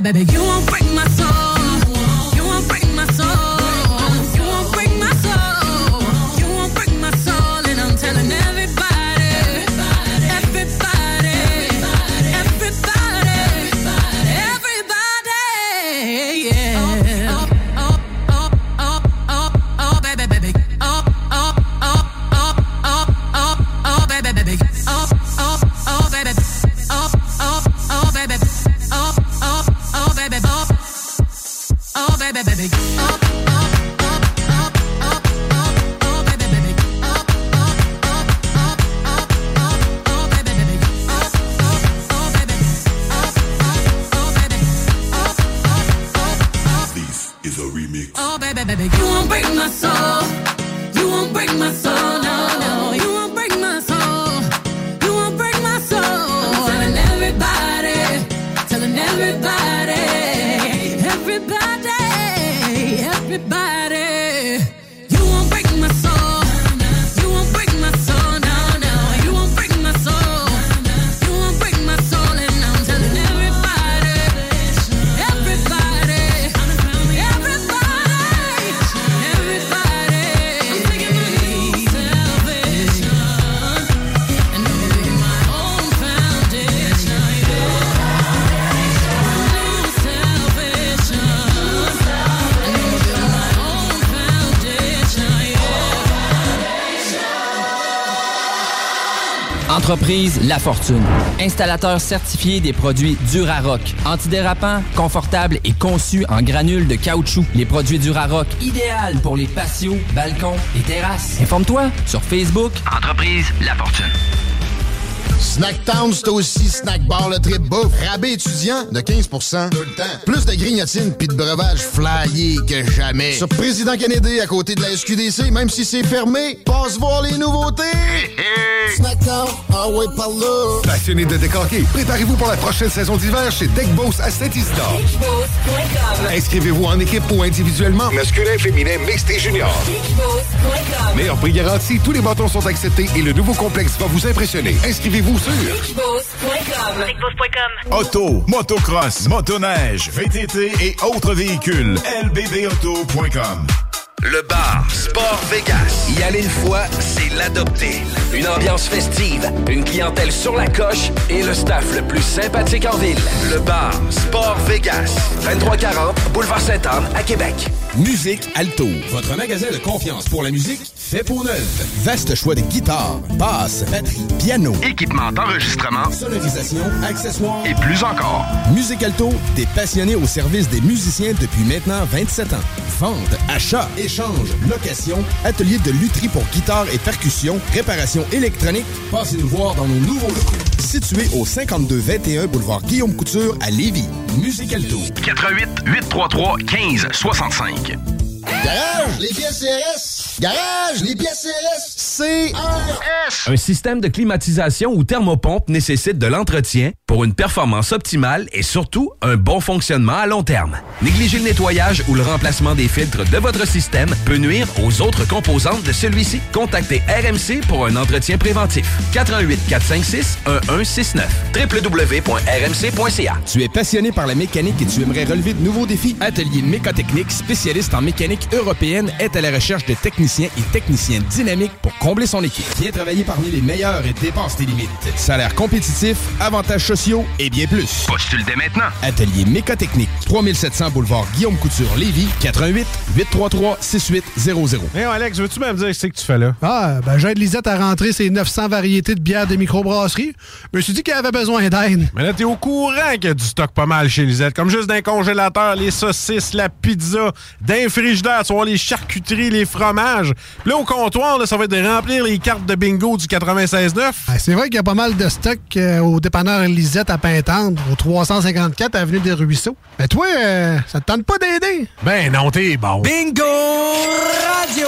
Baby, you Entreprise La Fortune. Installateur certifié des produits Durarock. Antidérapant, confortable et conçu en granules de caoutchouc. Les produits Durarock, idéal pour les patios, balcons et terrasses. Informe-toi sur Facebook. Entreprise La Fortune. Snacktown, c'est aussi Snack Bar le trip bouffe. Rabais étudiant de 15 Tout le temps. Plus de grignotines puis de breuvages flyés que jamais. Sur Président Kennedy, à côté de la SQDC, même si c'est fermé, passe voir les nouveautés. Ah ouais, par là. Passionné de décorquer, préparez-vous pour la prochaine saison d'hiver chez Deck Boss à Saint-Isidore. Inscrivez-vous en équipe ou individuellement. Masculin, féminin, mixte et junior. Meilleur prix garanti, tous les bâtons sont acceptés et le nouveau complexe va vous impressionner. Inscrivez-vous sur Auto, motocross, motoneige, VTT et autres véhicules. lbbauto.com Le bar Sport Vegas. Y aller une fois, c'est l'adopter. Une ambiance festive, une clientèle sur la coche et le staff le plus sympathique en ville. Le bar Sport Vegas. 2340 Boulevard Sainte-Anne à Québec. Musique Alto, votre magasin de confiance pour la musique fait pour neuf. Vaste choix de guitares, basses, batteries, piano, Équipement d'enregistrement sonorisation, accessoires et plus encore. Musique Alto, des passionnés au service des musiciens depuis maintenant 27 ans. Vente, achat échange, location, atelier de lutherie pour guitare et percussion, réparation électronique, passez nous voir dans nos nouveaux locaux. Situé au 5221 boulevard Guillaume Couture à Lévis. Musical Tour. 88 833 15 65. Garage, les pièces CRS. Garage, les pièces CRS. CRS. Un système de climatisation ou thermopompe nécessite de l'entretien pour une performance optimale et surtout un bon fonctionnement à long terme. Négliger le nettoyage ou le remplacement des filtres de votre système peut nuire aux autres composantes de celui-ci. Contactez RMC pour un entretien préventif. 88 456 1169 www.rmc.ca. Tu es passionné par la mécanique et tu aimerais relever de nouveaux défis? Atelier Mécotechnique, spécialiste en mécanique européenne, est à la recherche de techniciens et techniciennes dynamiques pour combler son équipe. Viens travailler parmi les meilleurs et dépasse tes limites. Salaire compétitif, avantages sociaux et bien plus. Postule dès maintenant. Atelier Mécotechnique, 3700 boulevard Guillaume Couture, Lévis, 88 833 6800. Hey, Alex, veux-tu me dire ce que tu fais là? Ah, ben j'aide Lisette à rentrer ses 900 variétés de bières des microbrasseries. Je me suis dit qu'elle avait besoin d'aide. Mais là, t'es au courant qu'il y a du stock pas mal chez Lisette. Comme juste d'un congélateur, les saucisses, la pizza, d'un frigidaire, tu vois, les charcuteries, les fromages. Puis là, au comptoir, là, ça va être de remplir les cartes de bingo du 96.9. Ah, c'est vrai qu'il y a pas mal de stock euh, au dépanneur Lisette à Pintendre, au 354 Avenue des Ruisseaux. Mais toi, euh, ça te tente pas d'aider? Ben non, t'es bon. Bingo Radio!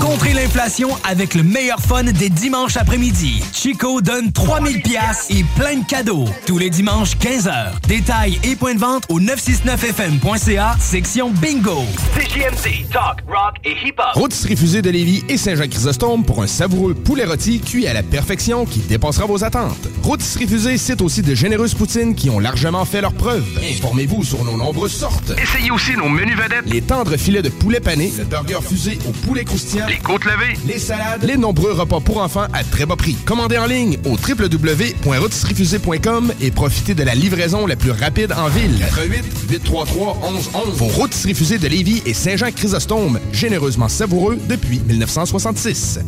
Contrez l'inflation avec le meilleur fun des dimanches après-midi. Chico donne 3000 pièces et plein de cadeaux. Tous les dimanches, 15h. Détails et points de vente au 969fm.ca, section Bingo. CJMD, talk, rock et hip-hop. Rôtisserie Fusée de Lévis et Saint-Jean-Chrysostome pour un savoureux poulet rôti cuit à la perfection qui dépassera vos attentes. Rôtisserie Fusée cite aussi de généreuses poutines qui ont largement fait leurs preuves. Informez-vous sur nos nombreuses sortes. Essayez aussi nos menus vedettes. Les tendres filets de poulet pané, le burger fusé au poulet croustillant, Les côtes levées. les salades, les nombreux repas pour enfants à très bas prix. Commandez en ligne au www.rôtisseriefusée.com et profitez de la livraison la plus rapide en ville. 88 833 1111. Vos rôtisseries fusées de Lévis et Saint-Jean-Chrysostome, généreusement savoureux depuis 1966.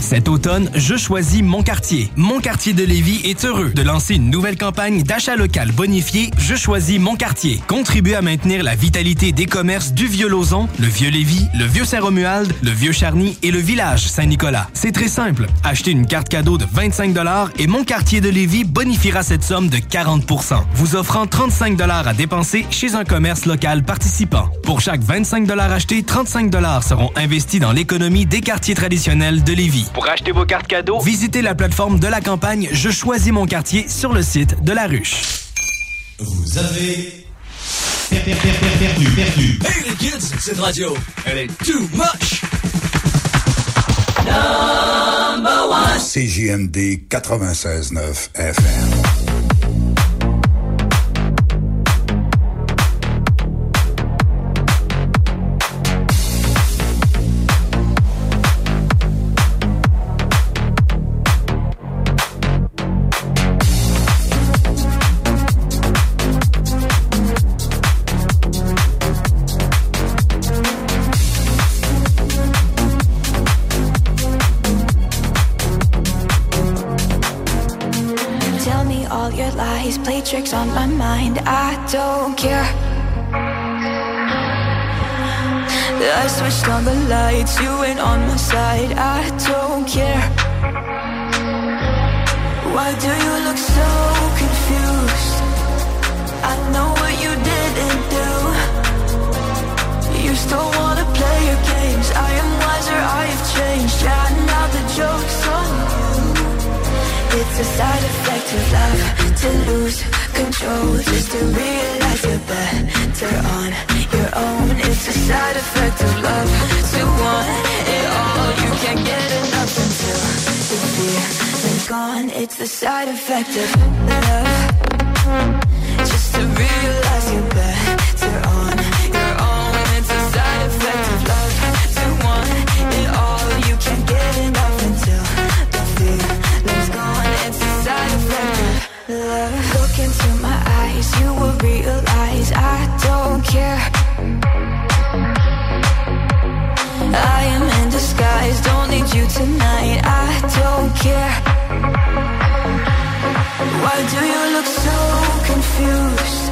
Cet automne, je choisis mon quartier. Mon quartier de Lévis est heureux de lancer une nouvelle campagne d'achat local bonifié Je choisis mon quartier. Contribuer à maintenir la vitalité des commerces du Vieux-Lauzon, le Vieux-Lévis, le Vieux-Saint-Romuald, le Vieux-Charny et le village Saint-Nicolas. C'est très simple. Achetez une carte cadeau de 25 et mon quartier de Lévis bonifiera cette somme de 40% vous offrant 35 à dépenser chez un commerce local participant. Pour chaque 25 achetés, 35 seront investis dans l'économie des quartiers traditionnels de Lévis. Pour acheter vos cartes cadeaux, Visitez la plateforme de la campagne Je choisis mon quartier sur le site de la ruche. Vous avez perdu, perdu, perdu. Hey les kids, cette radio, elle est too much! CJMD 96.9 FM. Tricks on my mind. I don't care. I switched on the lights, you ain't on my side. I don't care. Why do you look so confused? I know what you didn't do. You still wanna play your games. I am wiser, I have changed. Yeah, now the joke's on you. It's a side effect of love to lose control, just to realize you're better on your own. It's a side effect of love to want it all. You can't get enough until the feeling's gone. It's the side effect of love, just to realize don't care. Why do you look so confused?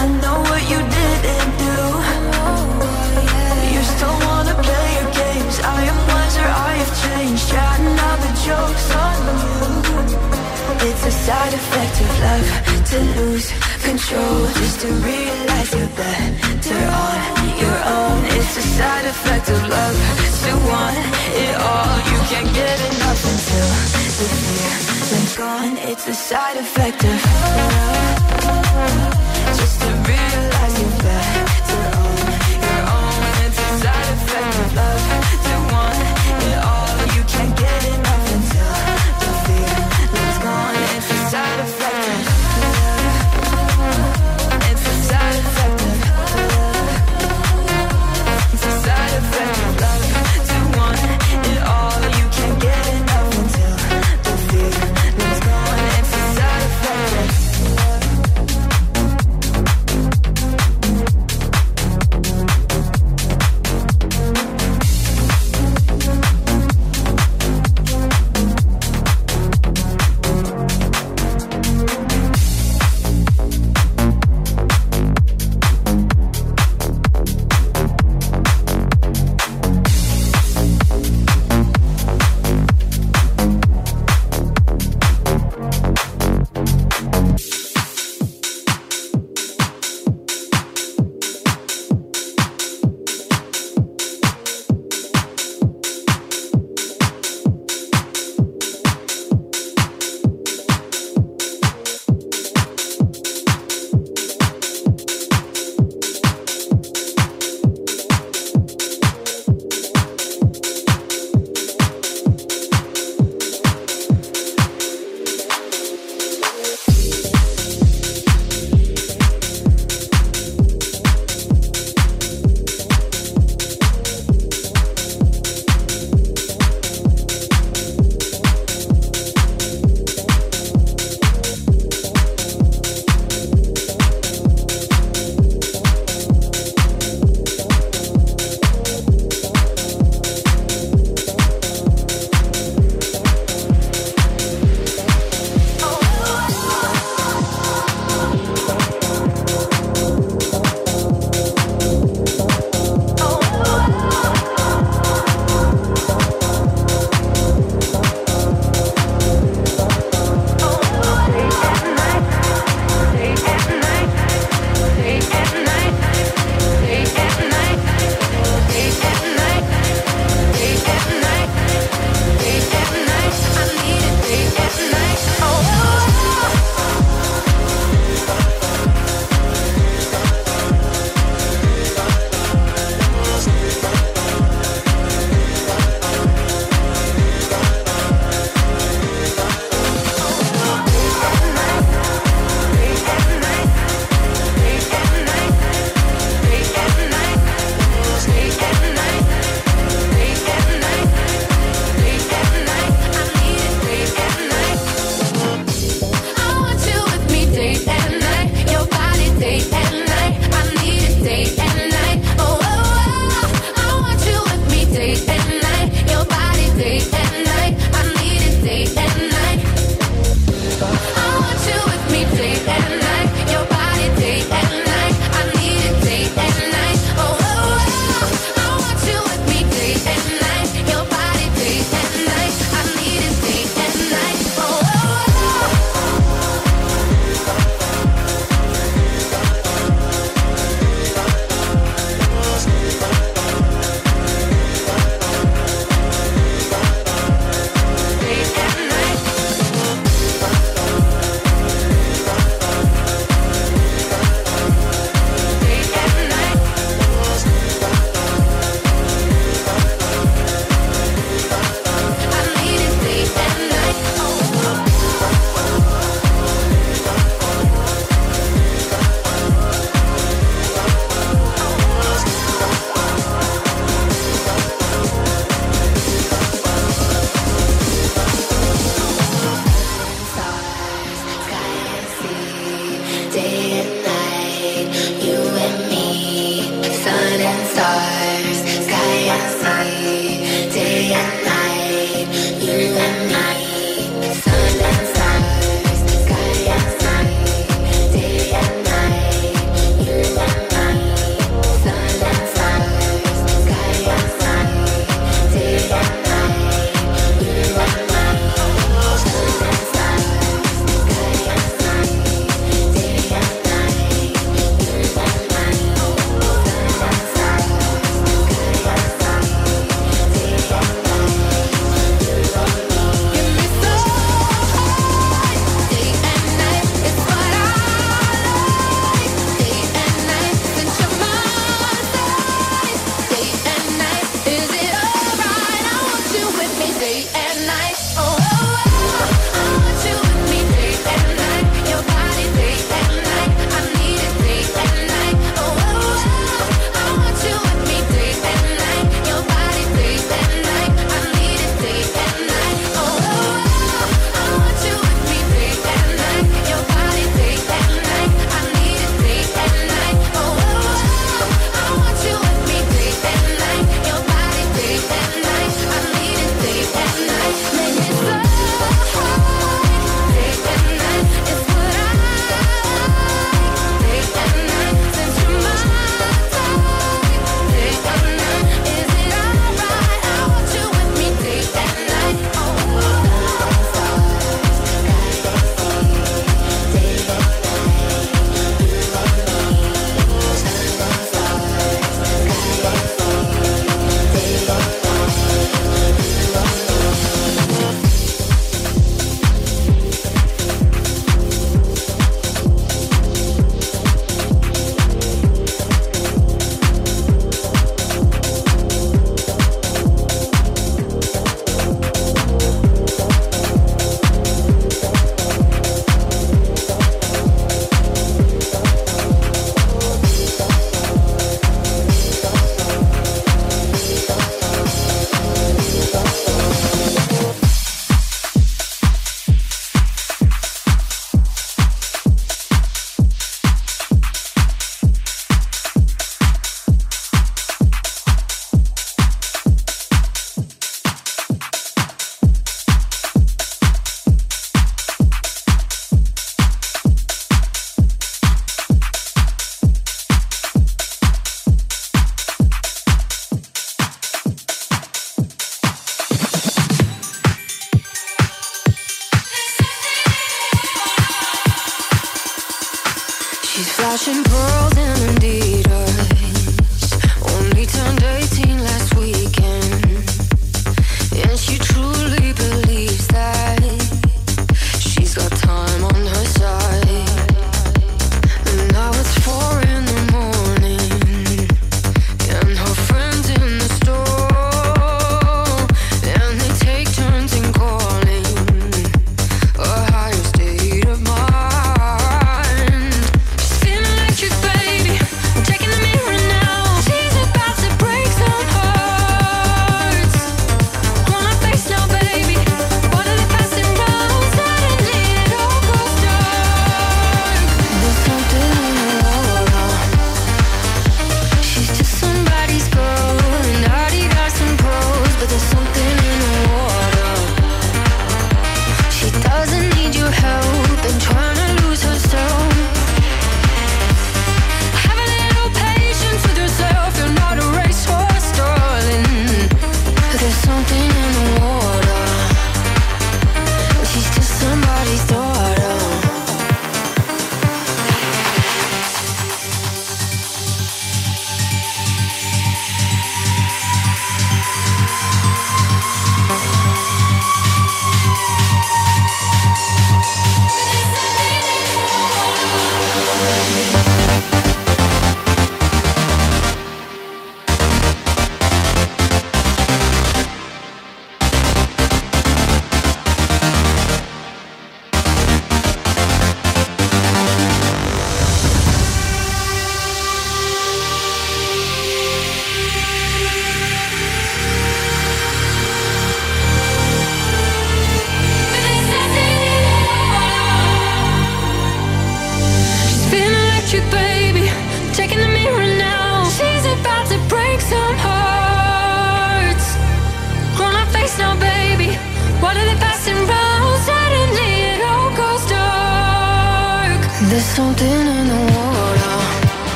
I know what you didn't do. Side effect of love to lose control, just to realize you're better on your own. It's a side effect of love to want it all. You can't get enough until the feeling's gone. It's a side effect of love, just to realize you're better on your own. It's a side effect of love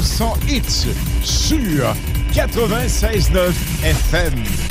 100% hits sur 96.9 FM.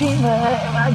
Am I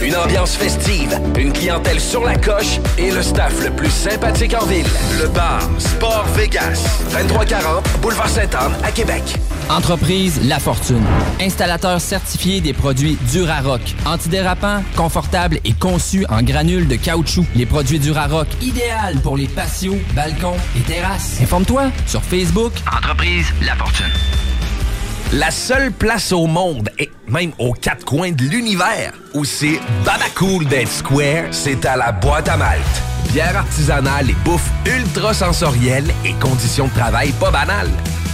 Une ambiance festive, une clientèle sur la coche et le staff le plus sympathique en ville. Le bar Sport Vegas. 2340 Boulevard Sainte-Anne à Québec. Entreprise La Fortune. Installateur certifié des produits Durarock. Antidérapant, confortable et conçu en granules de caoutchouc. Les produits Durarock, idéal pour les patios, balcons et terrasses. Informe-toi sur Facebook. Entreprise La Fortune. La seule place au monde, et même aux quatre où c'est Babacool d'être square, c'est à la boîte à malte. Bière artisanale et bouffe ultra sensorielle et conditions de travail pas banales.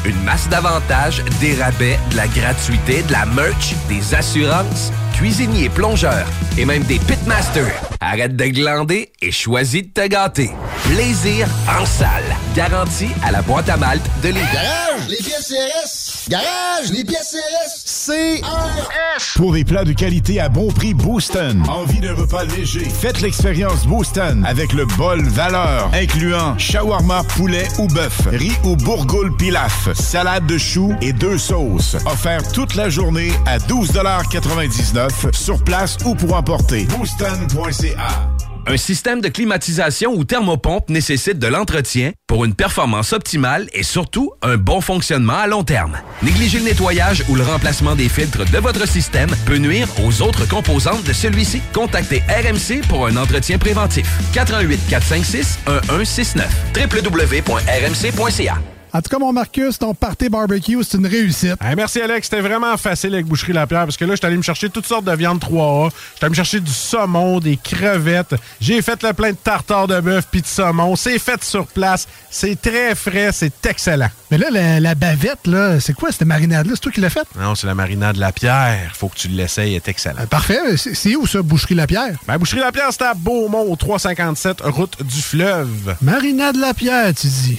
Une masse d'avantages, des rabais, de la gratuité, de la merch, des assurances, cuisiniers, plongeurs et même des pitmasters. Arrête de glander et choisis de te gâter. Plaisir en salle. Garantie à la boîte à malte de Lévis. Garage, les pièces CRS. Garage, les pièces CRS. CRS. Pour des plats de qualité à bon prix, Booston. Envie d'un repas léger? Faites l'expérience Booston avec le bol valeur, incluant shawarma, poulet ou bœuf, riz ou bourgoule pilaf, salade de choux et deux sauces. Offert toute la journée à 12,99 sur place ou pour emporter. Booston.ca. Un système de climatisation ou thermopompe nécessite de l'entretien pour une performance optimale et surtout un bon fonctionnement à long terme. Négliger le nettoyage ou le remplacement des filtres de votre système peut nuire aux autres composantes de celui-ci. Contactez RMC pour un entretien préventif. 88 456 1169 www.rmc.ca En tout cas, mon Marcus, ton party barbecue, c'est une réussite. Hey, merci Alex, c'était vraiment facile avec Boucherie Lapierre parce que là, je suis allé me chercher toutes sortes de viandes 3A. Je suis allé me chercher du saumon, des crevettes. J'ai fait le plein de tartare de bœuf puis de saumon. C'est fait sur place. C'est très frais, c'est excellent. Mais là, la, la bavette, là, c'est quoi cette marinade-là? C'est toi qui l'as faite? Non, c'est la marinade Lapierre. Faut que tu l'essayes, elle est excellent. Euh, parfait. C'est c'est où ça, Boucherie Lapierre? Ben, Boucherie Lapierre, c'est à Beaumont, au 357, route du fleuve. Marinade Lapierre, tu dis.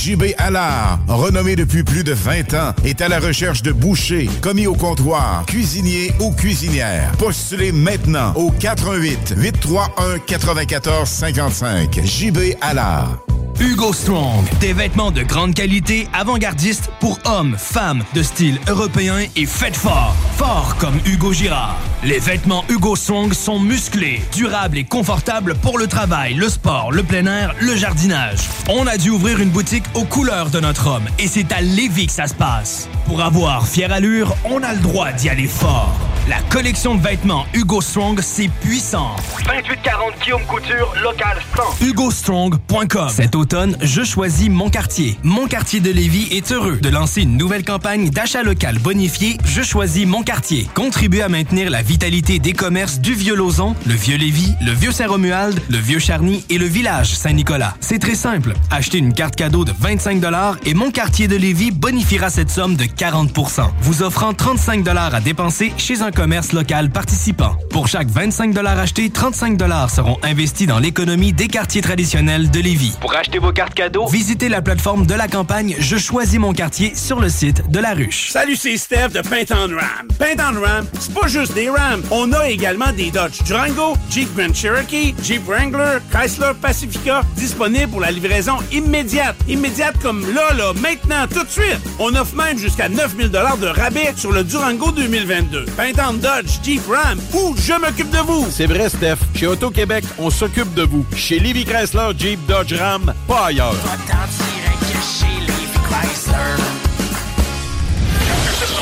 JB Allard, renommée depuis plus de 20 ans, est à la recherche de bouchers, commis au comptoir, cuisiniers ou cuisinières. Postulez maintenant au 88 831 94 55. JB Allard. Hugo Strong, des vêtements de grande qualité, avant-gardistes pour hommes, femmes, de style européen et faites fort. Fort comme Hugo Girard. Les vêtements Hugo Strong sont musclés, durables et confortables pour le travail, le sport, le plein air, le jardinage. On a dû ouvrir une boutique aux couleurs de notre homme et c'est à Lévis que ça se passe. Pour avoir fière allure, on a le droit d'y aller fort. La collection de vêtements Hugo Strong, c'est puissant. 2840 Guillaume Couture, local 100. HugoStrong.com Cet automne, je choisis mon quartier. Mon quartier de Lévis est heureux de lancer une nouvelle campagne d'achat local bonifié Je choisis mon quartier. Contribue à maintenir la vitalité des commerces du Vieux-Lauzon, le Vieux-Lévis, le Vieux-Saint-Romuald, le Vieux-Charny et le village Saint-Nicolas. C'est très simple. Achetez une carte cadeau de 25 et mon quartier de Lévis bonifiera cette somme de 40% vous offrant 35 à dépenser chez un commerce local participant. Pour chaque 25 achetés, 35 seront investis dans l'économie des quartiers traditionnels de Lévis. Vos cartes cadeaux, Visitez la plateforme de la campagne Je choisis mon quartier sur le site de la ruche. Salut, c'est Steph de Paint on Ram. Paint on Ram, c'est pas juste des Rams. On a également des Dodge Durango, Jeep Grand Cherokee, Jeep Wrangler, Chrysler Pacifica, disponibles pour la livraison immédiate. Immédiate comme là, là, maintenant, tout de suite. On offre même jusqu'à 9000 de rabais sur le Durango 2022. Paint on Dodge, Jeep Ram ou Je m'occupe de vous. C'est vrai, Steph. Chez Auto-Québec, on s'occupe de vous. Chez Livy Chrysler, Jeep, Dodge, Ram, pas ailleurs.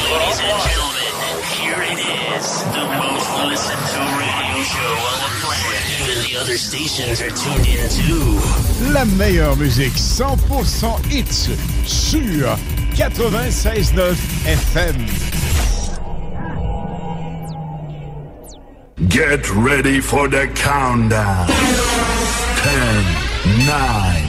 Ladies and gentlemen, here it is, the most listened to radio show on the planet. Even the other stations are tuned in too. La meilleure musique 100% hits sur 96.9 FM. Get ready for the countdown. 10, 9,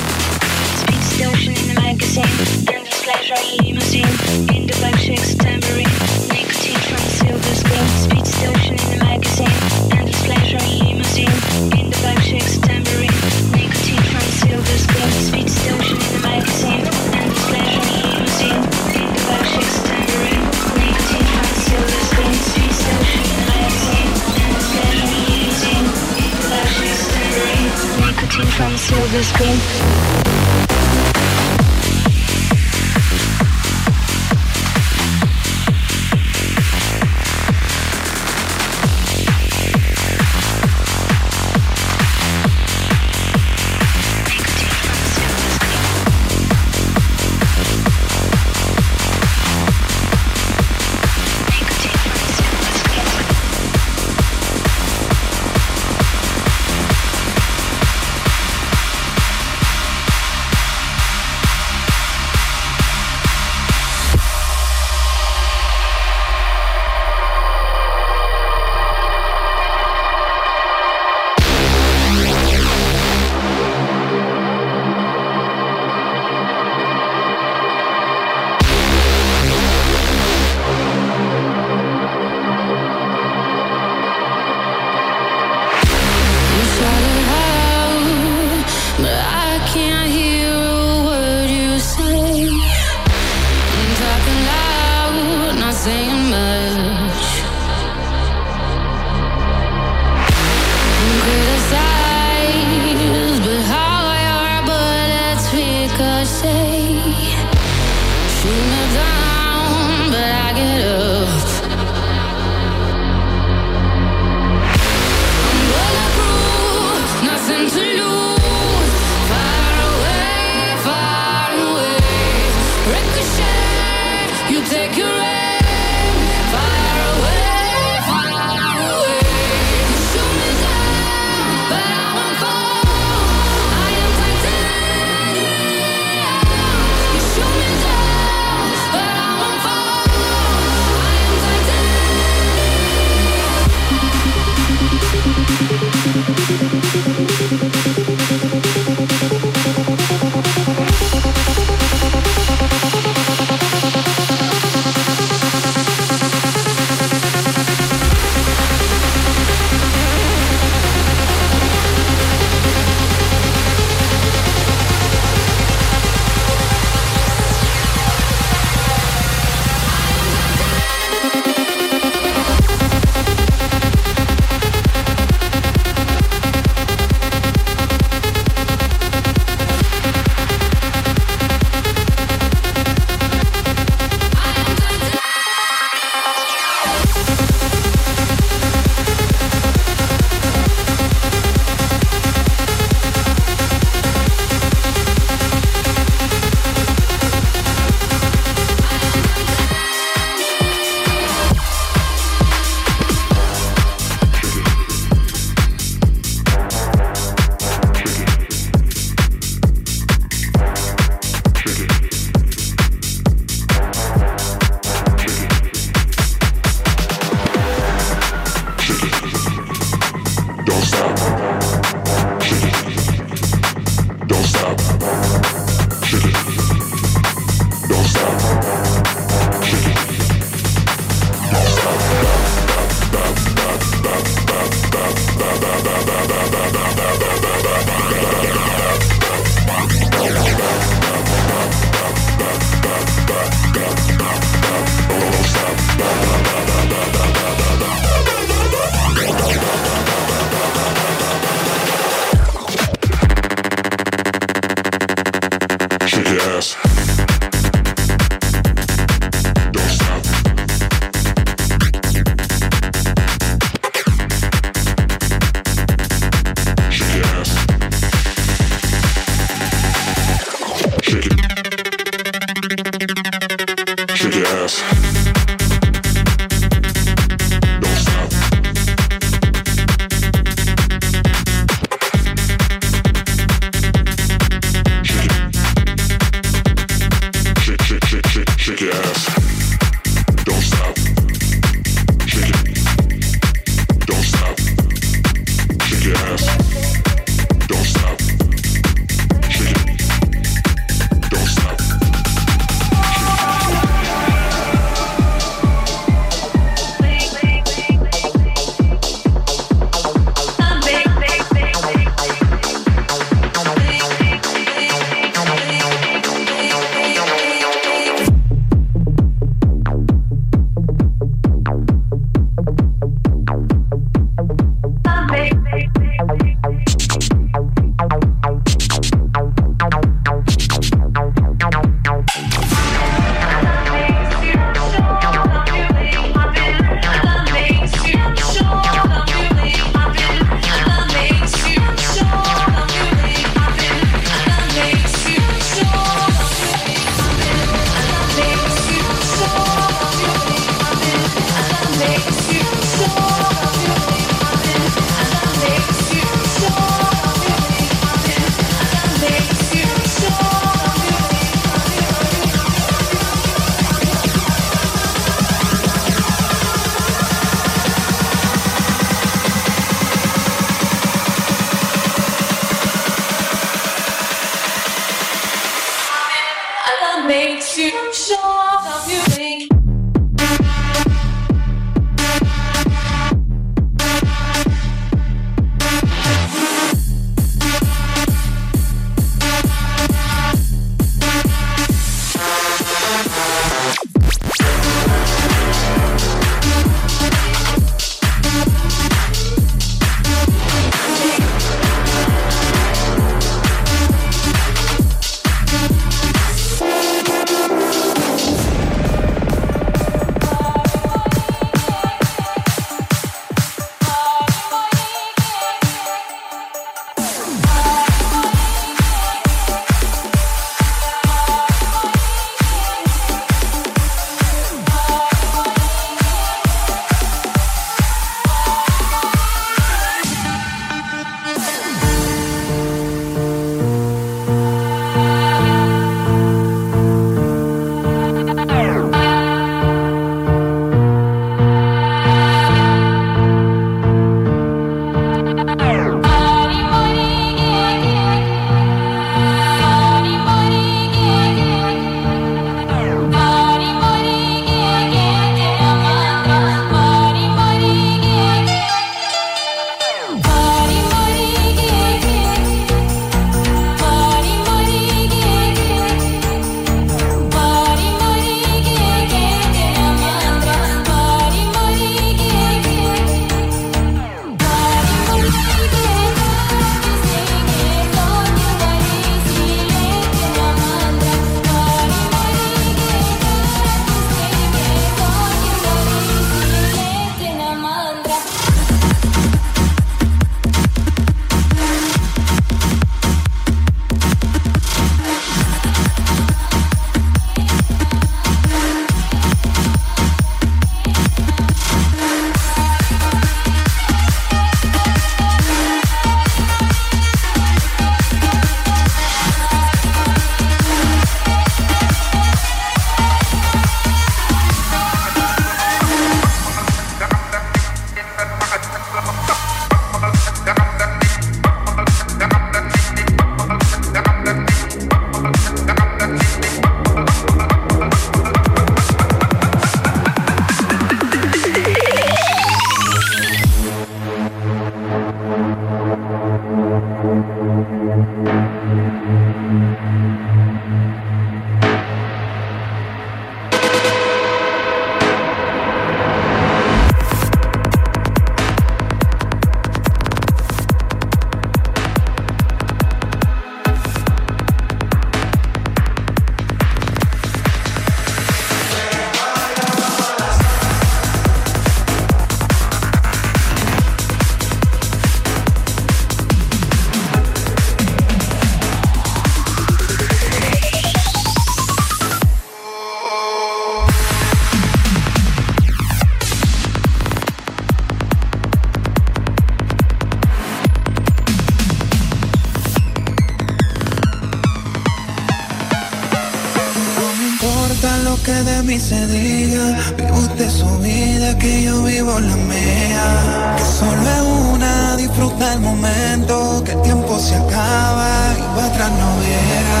Mí se diga, vive usted su vida, que yo vivo la mía. Que solo es una, disfruta el momento, que el tiempo se acaba y para atrás no viera.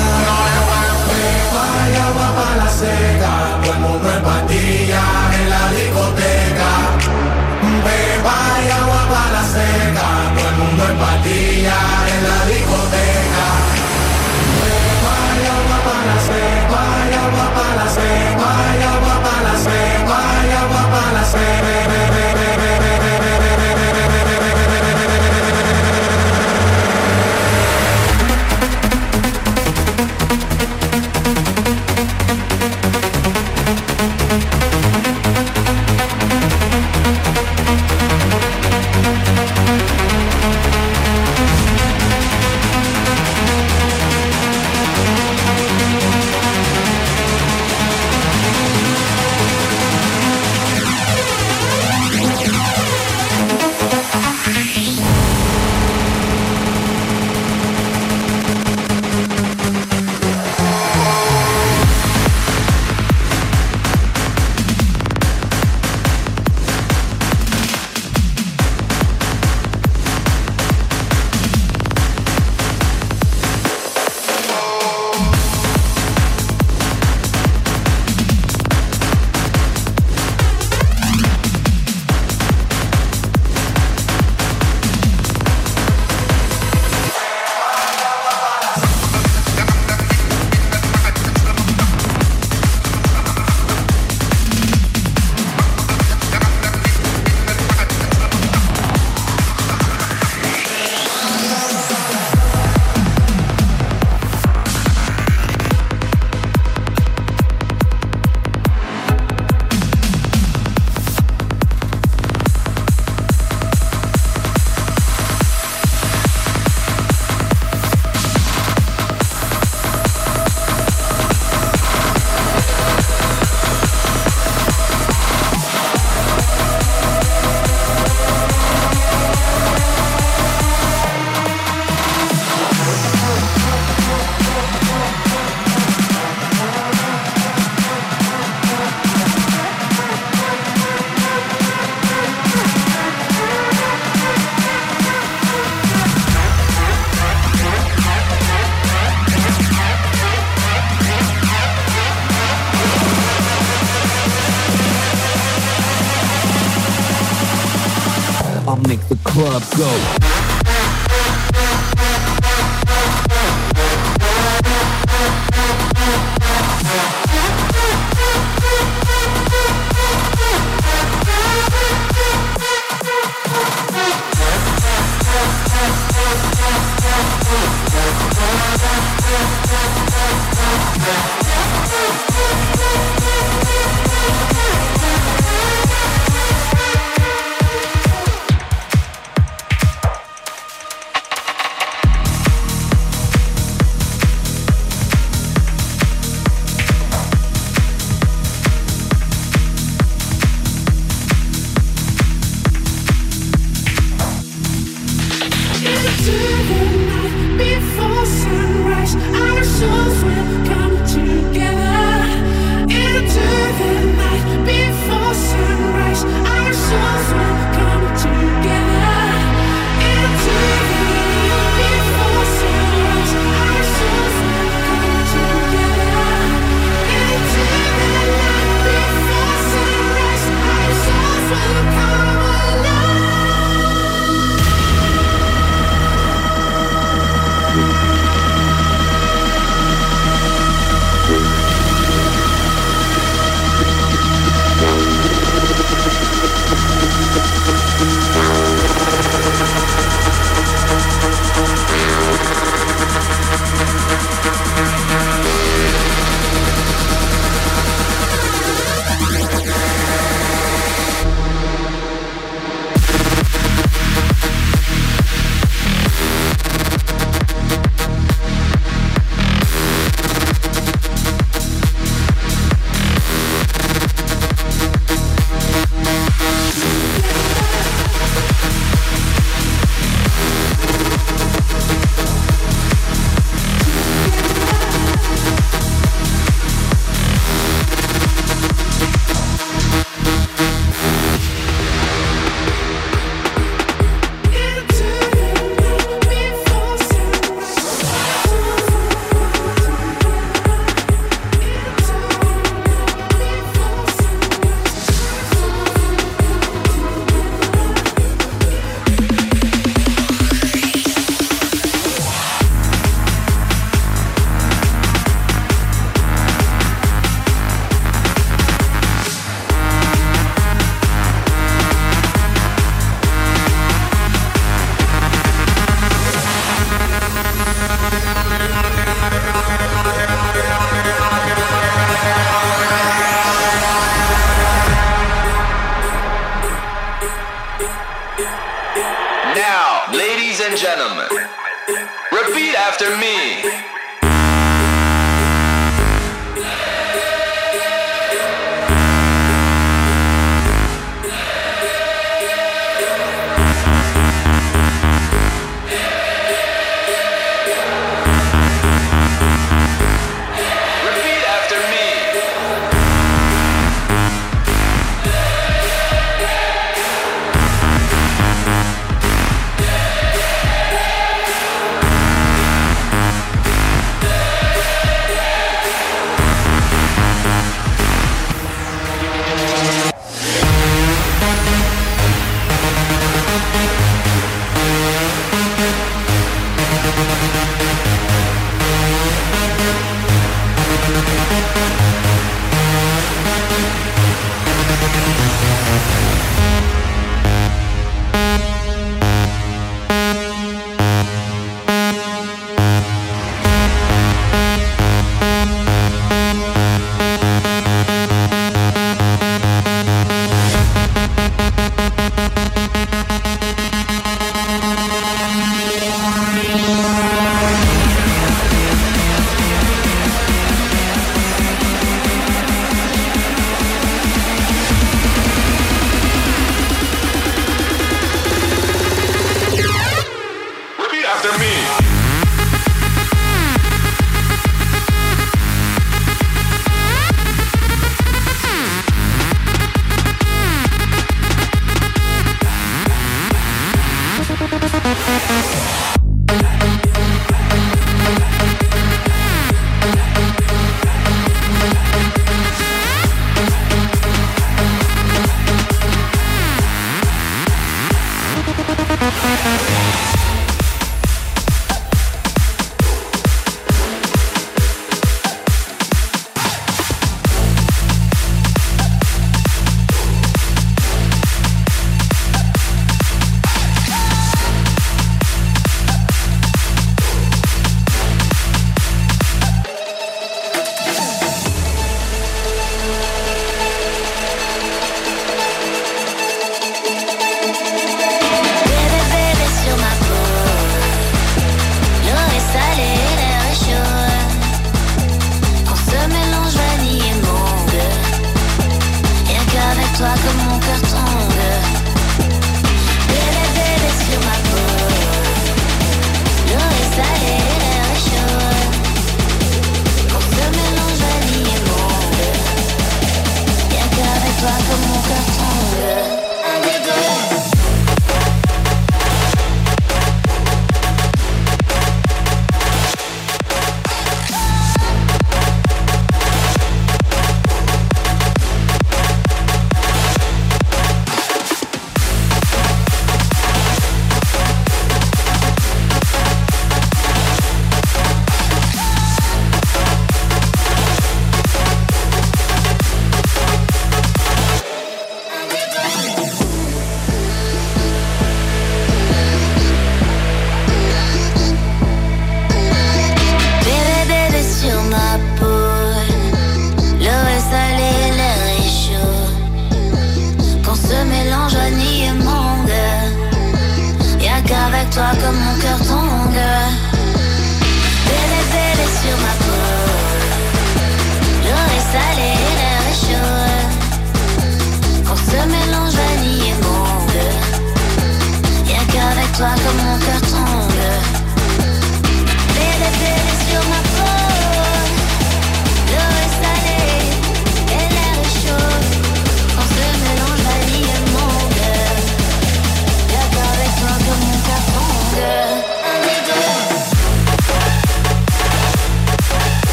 Vaya, va pa' la seca, todo el mundo en patilla en la discoteca. Beba y agua pa' la seca, todo el mundo en patilla en la discoteca. Beba y agua pa' la seca, y agua pa' la seca,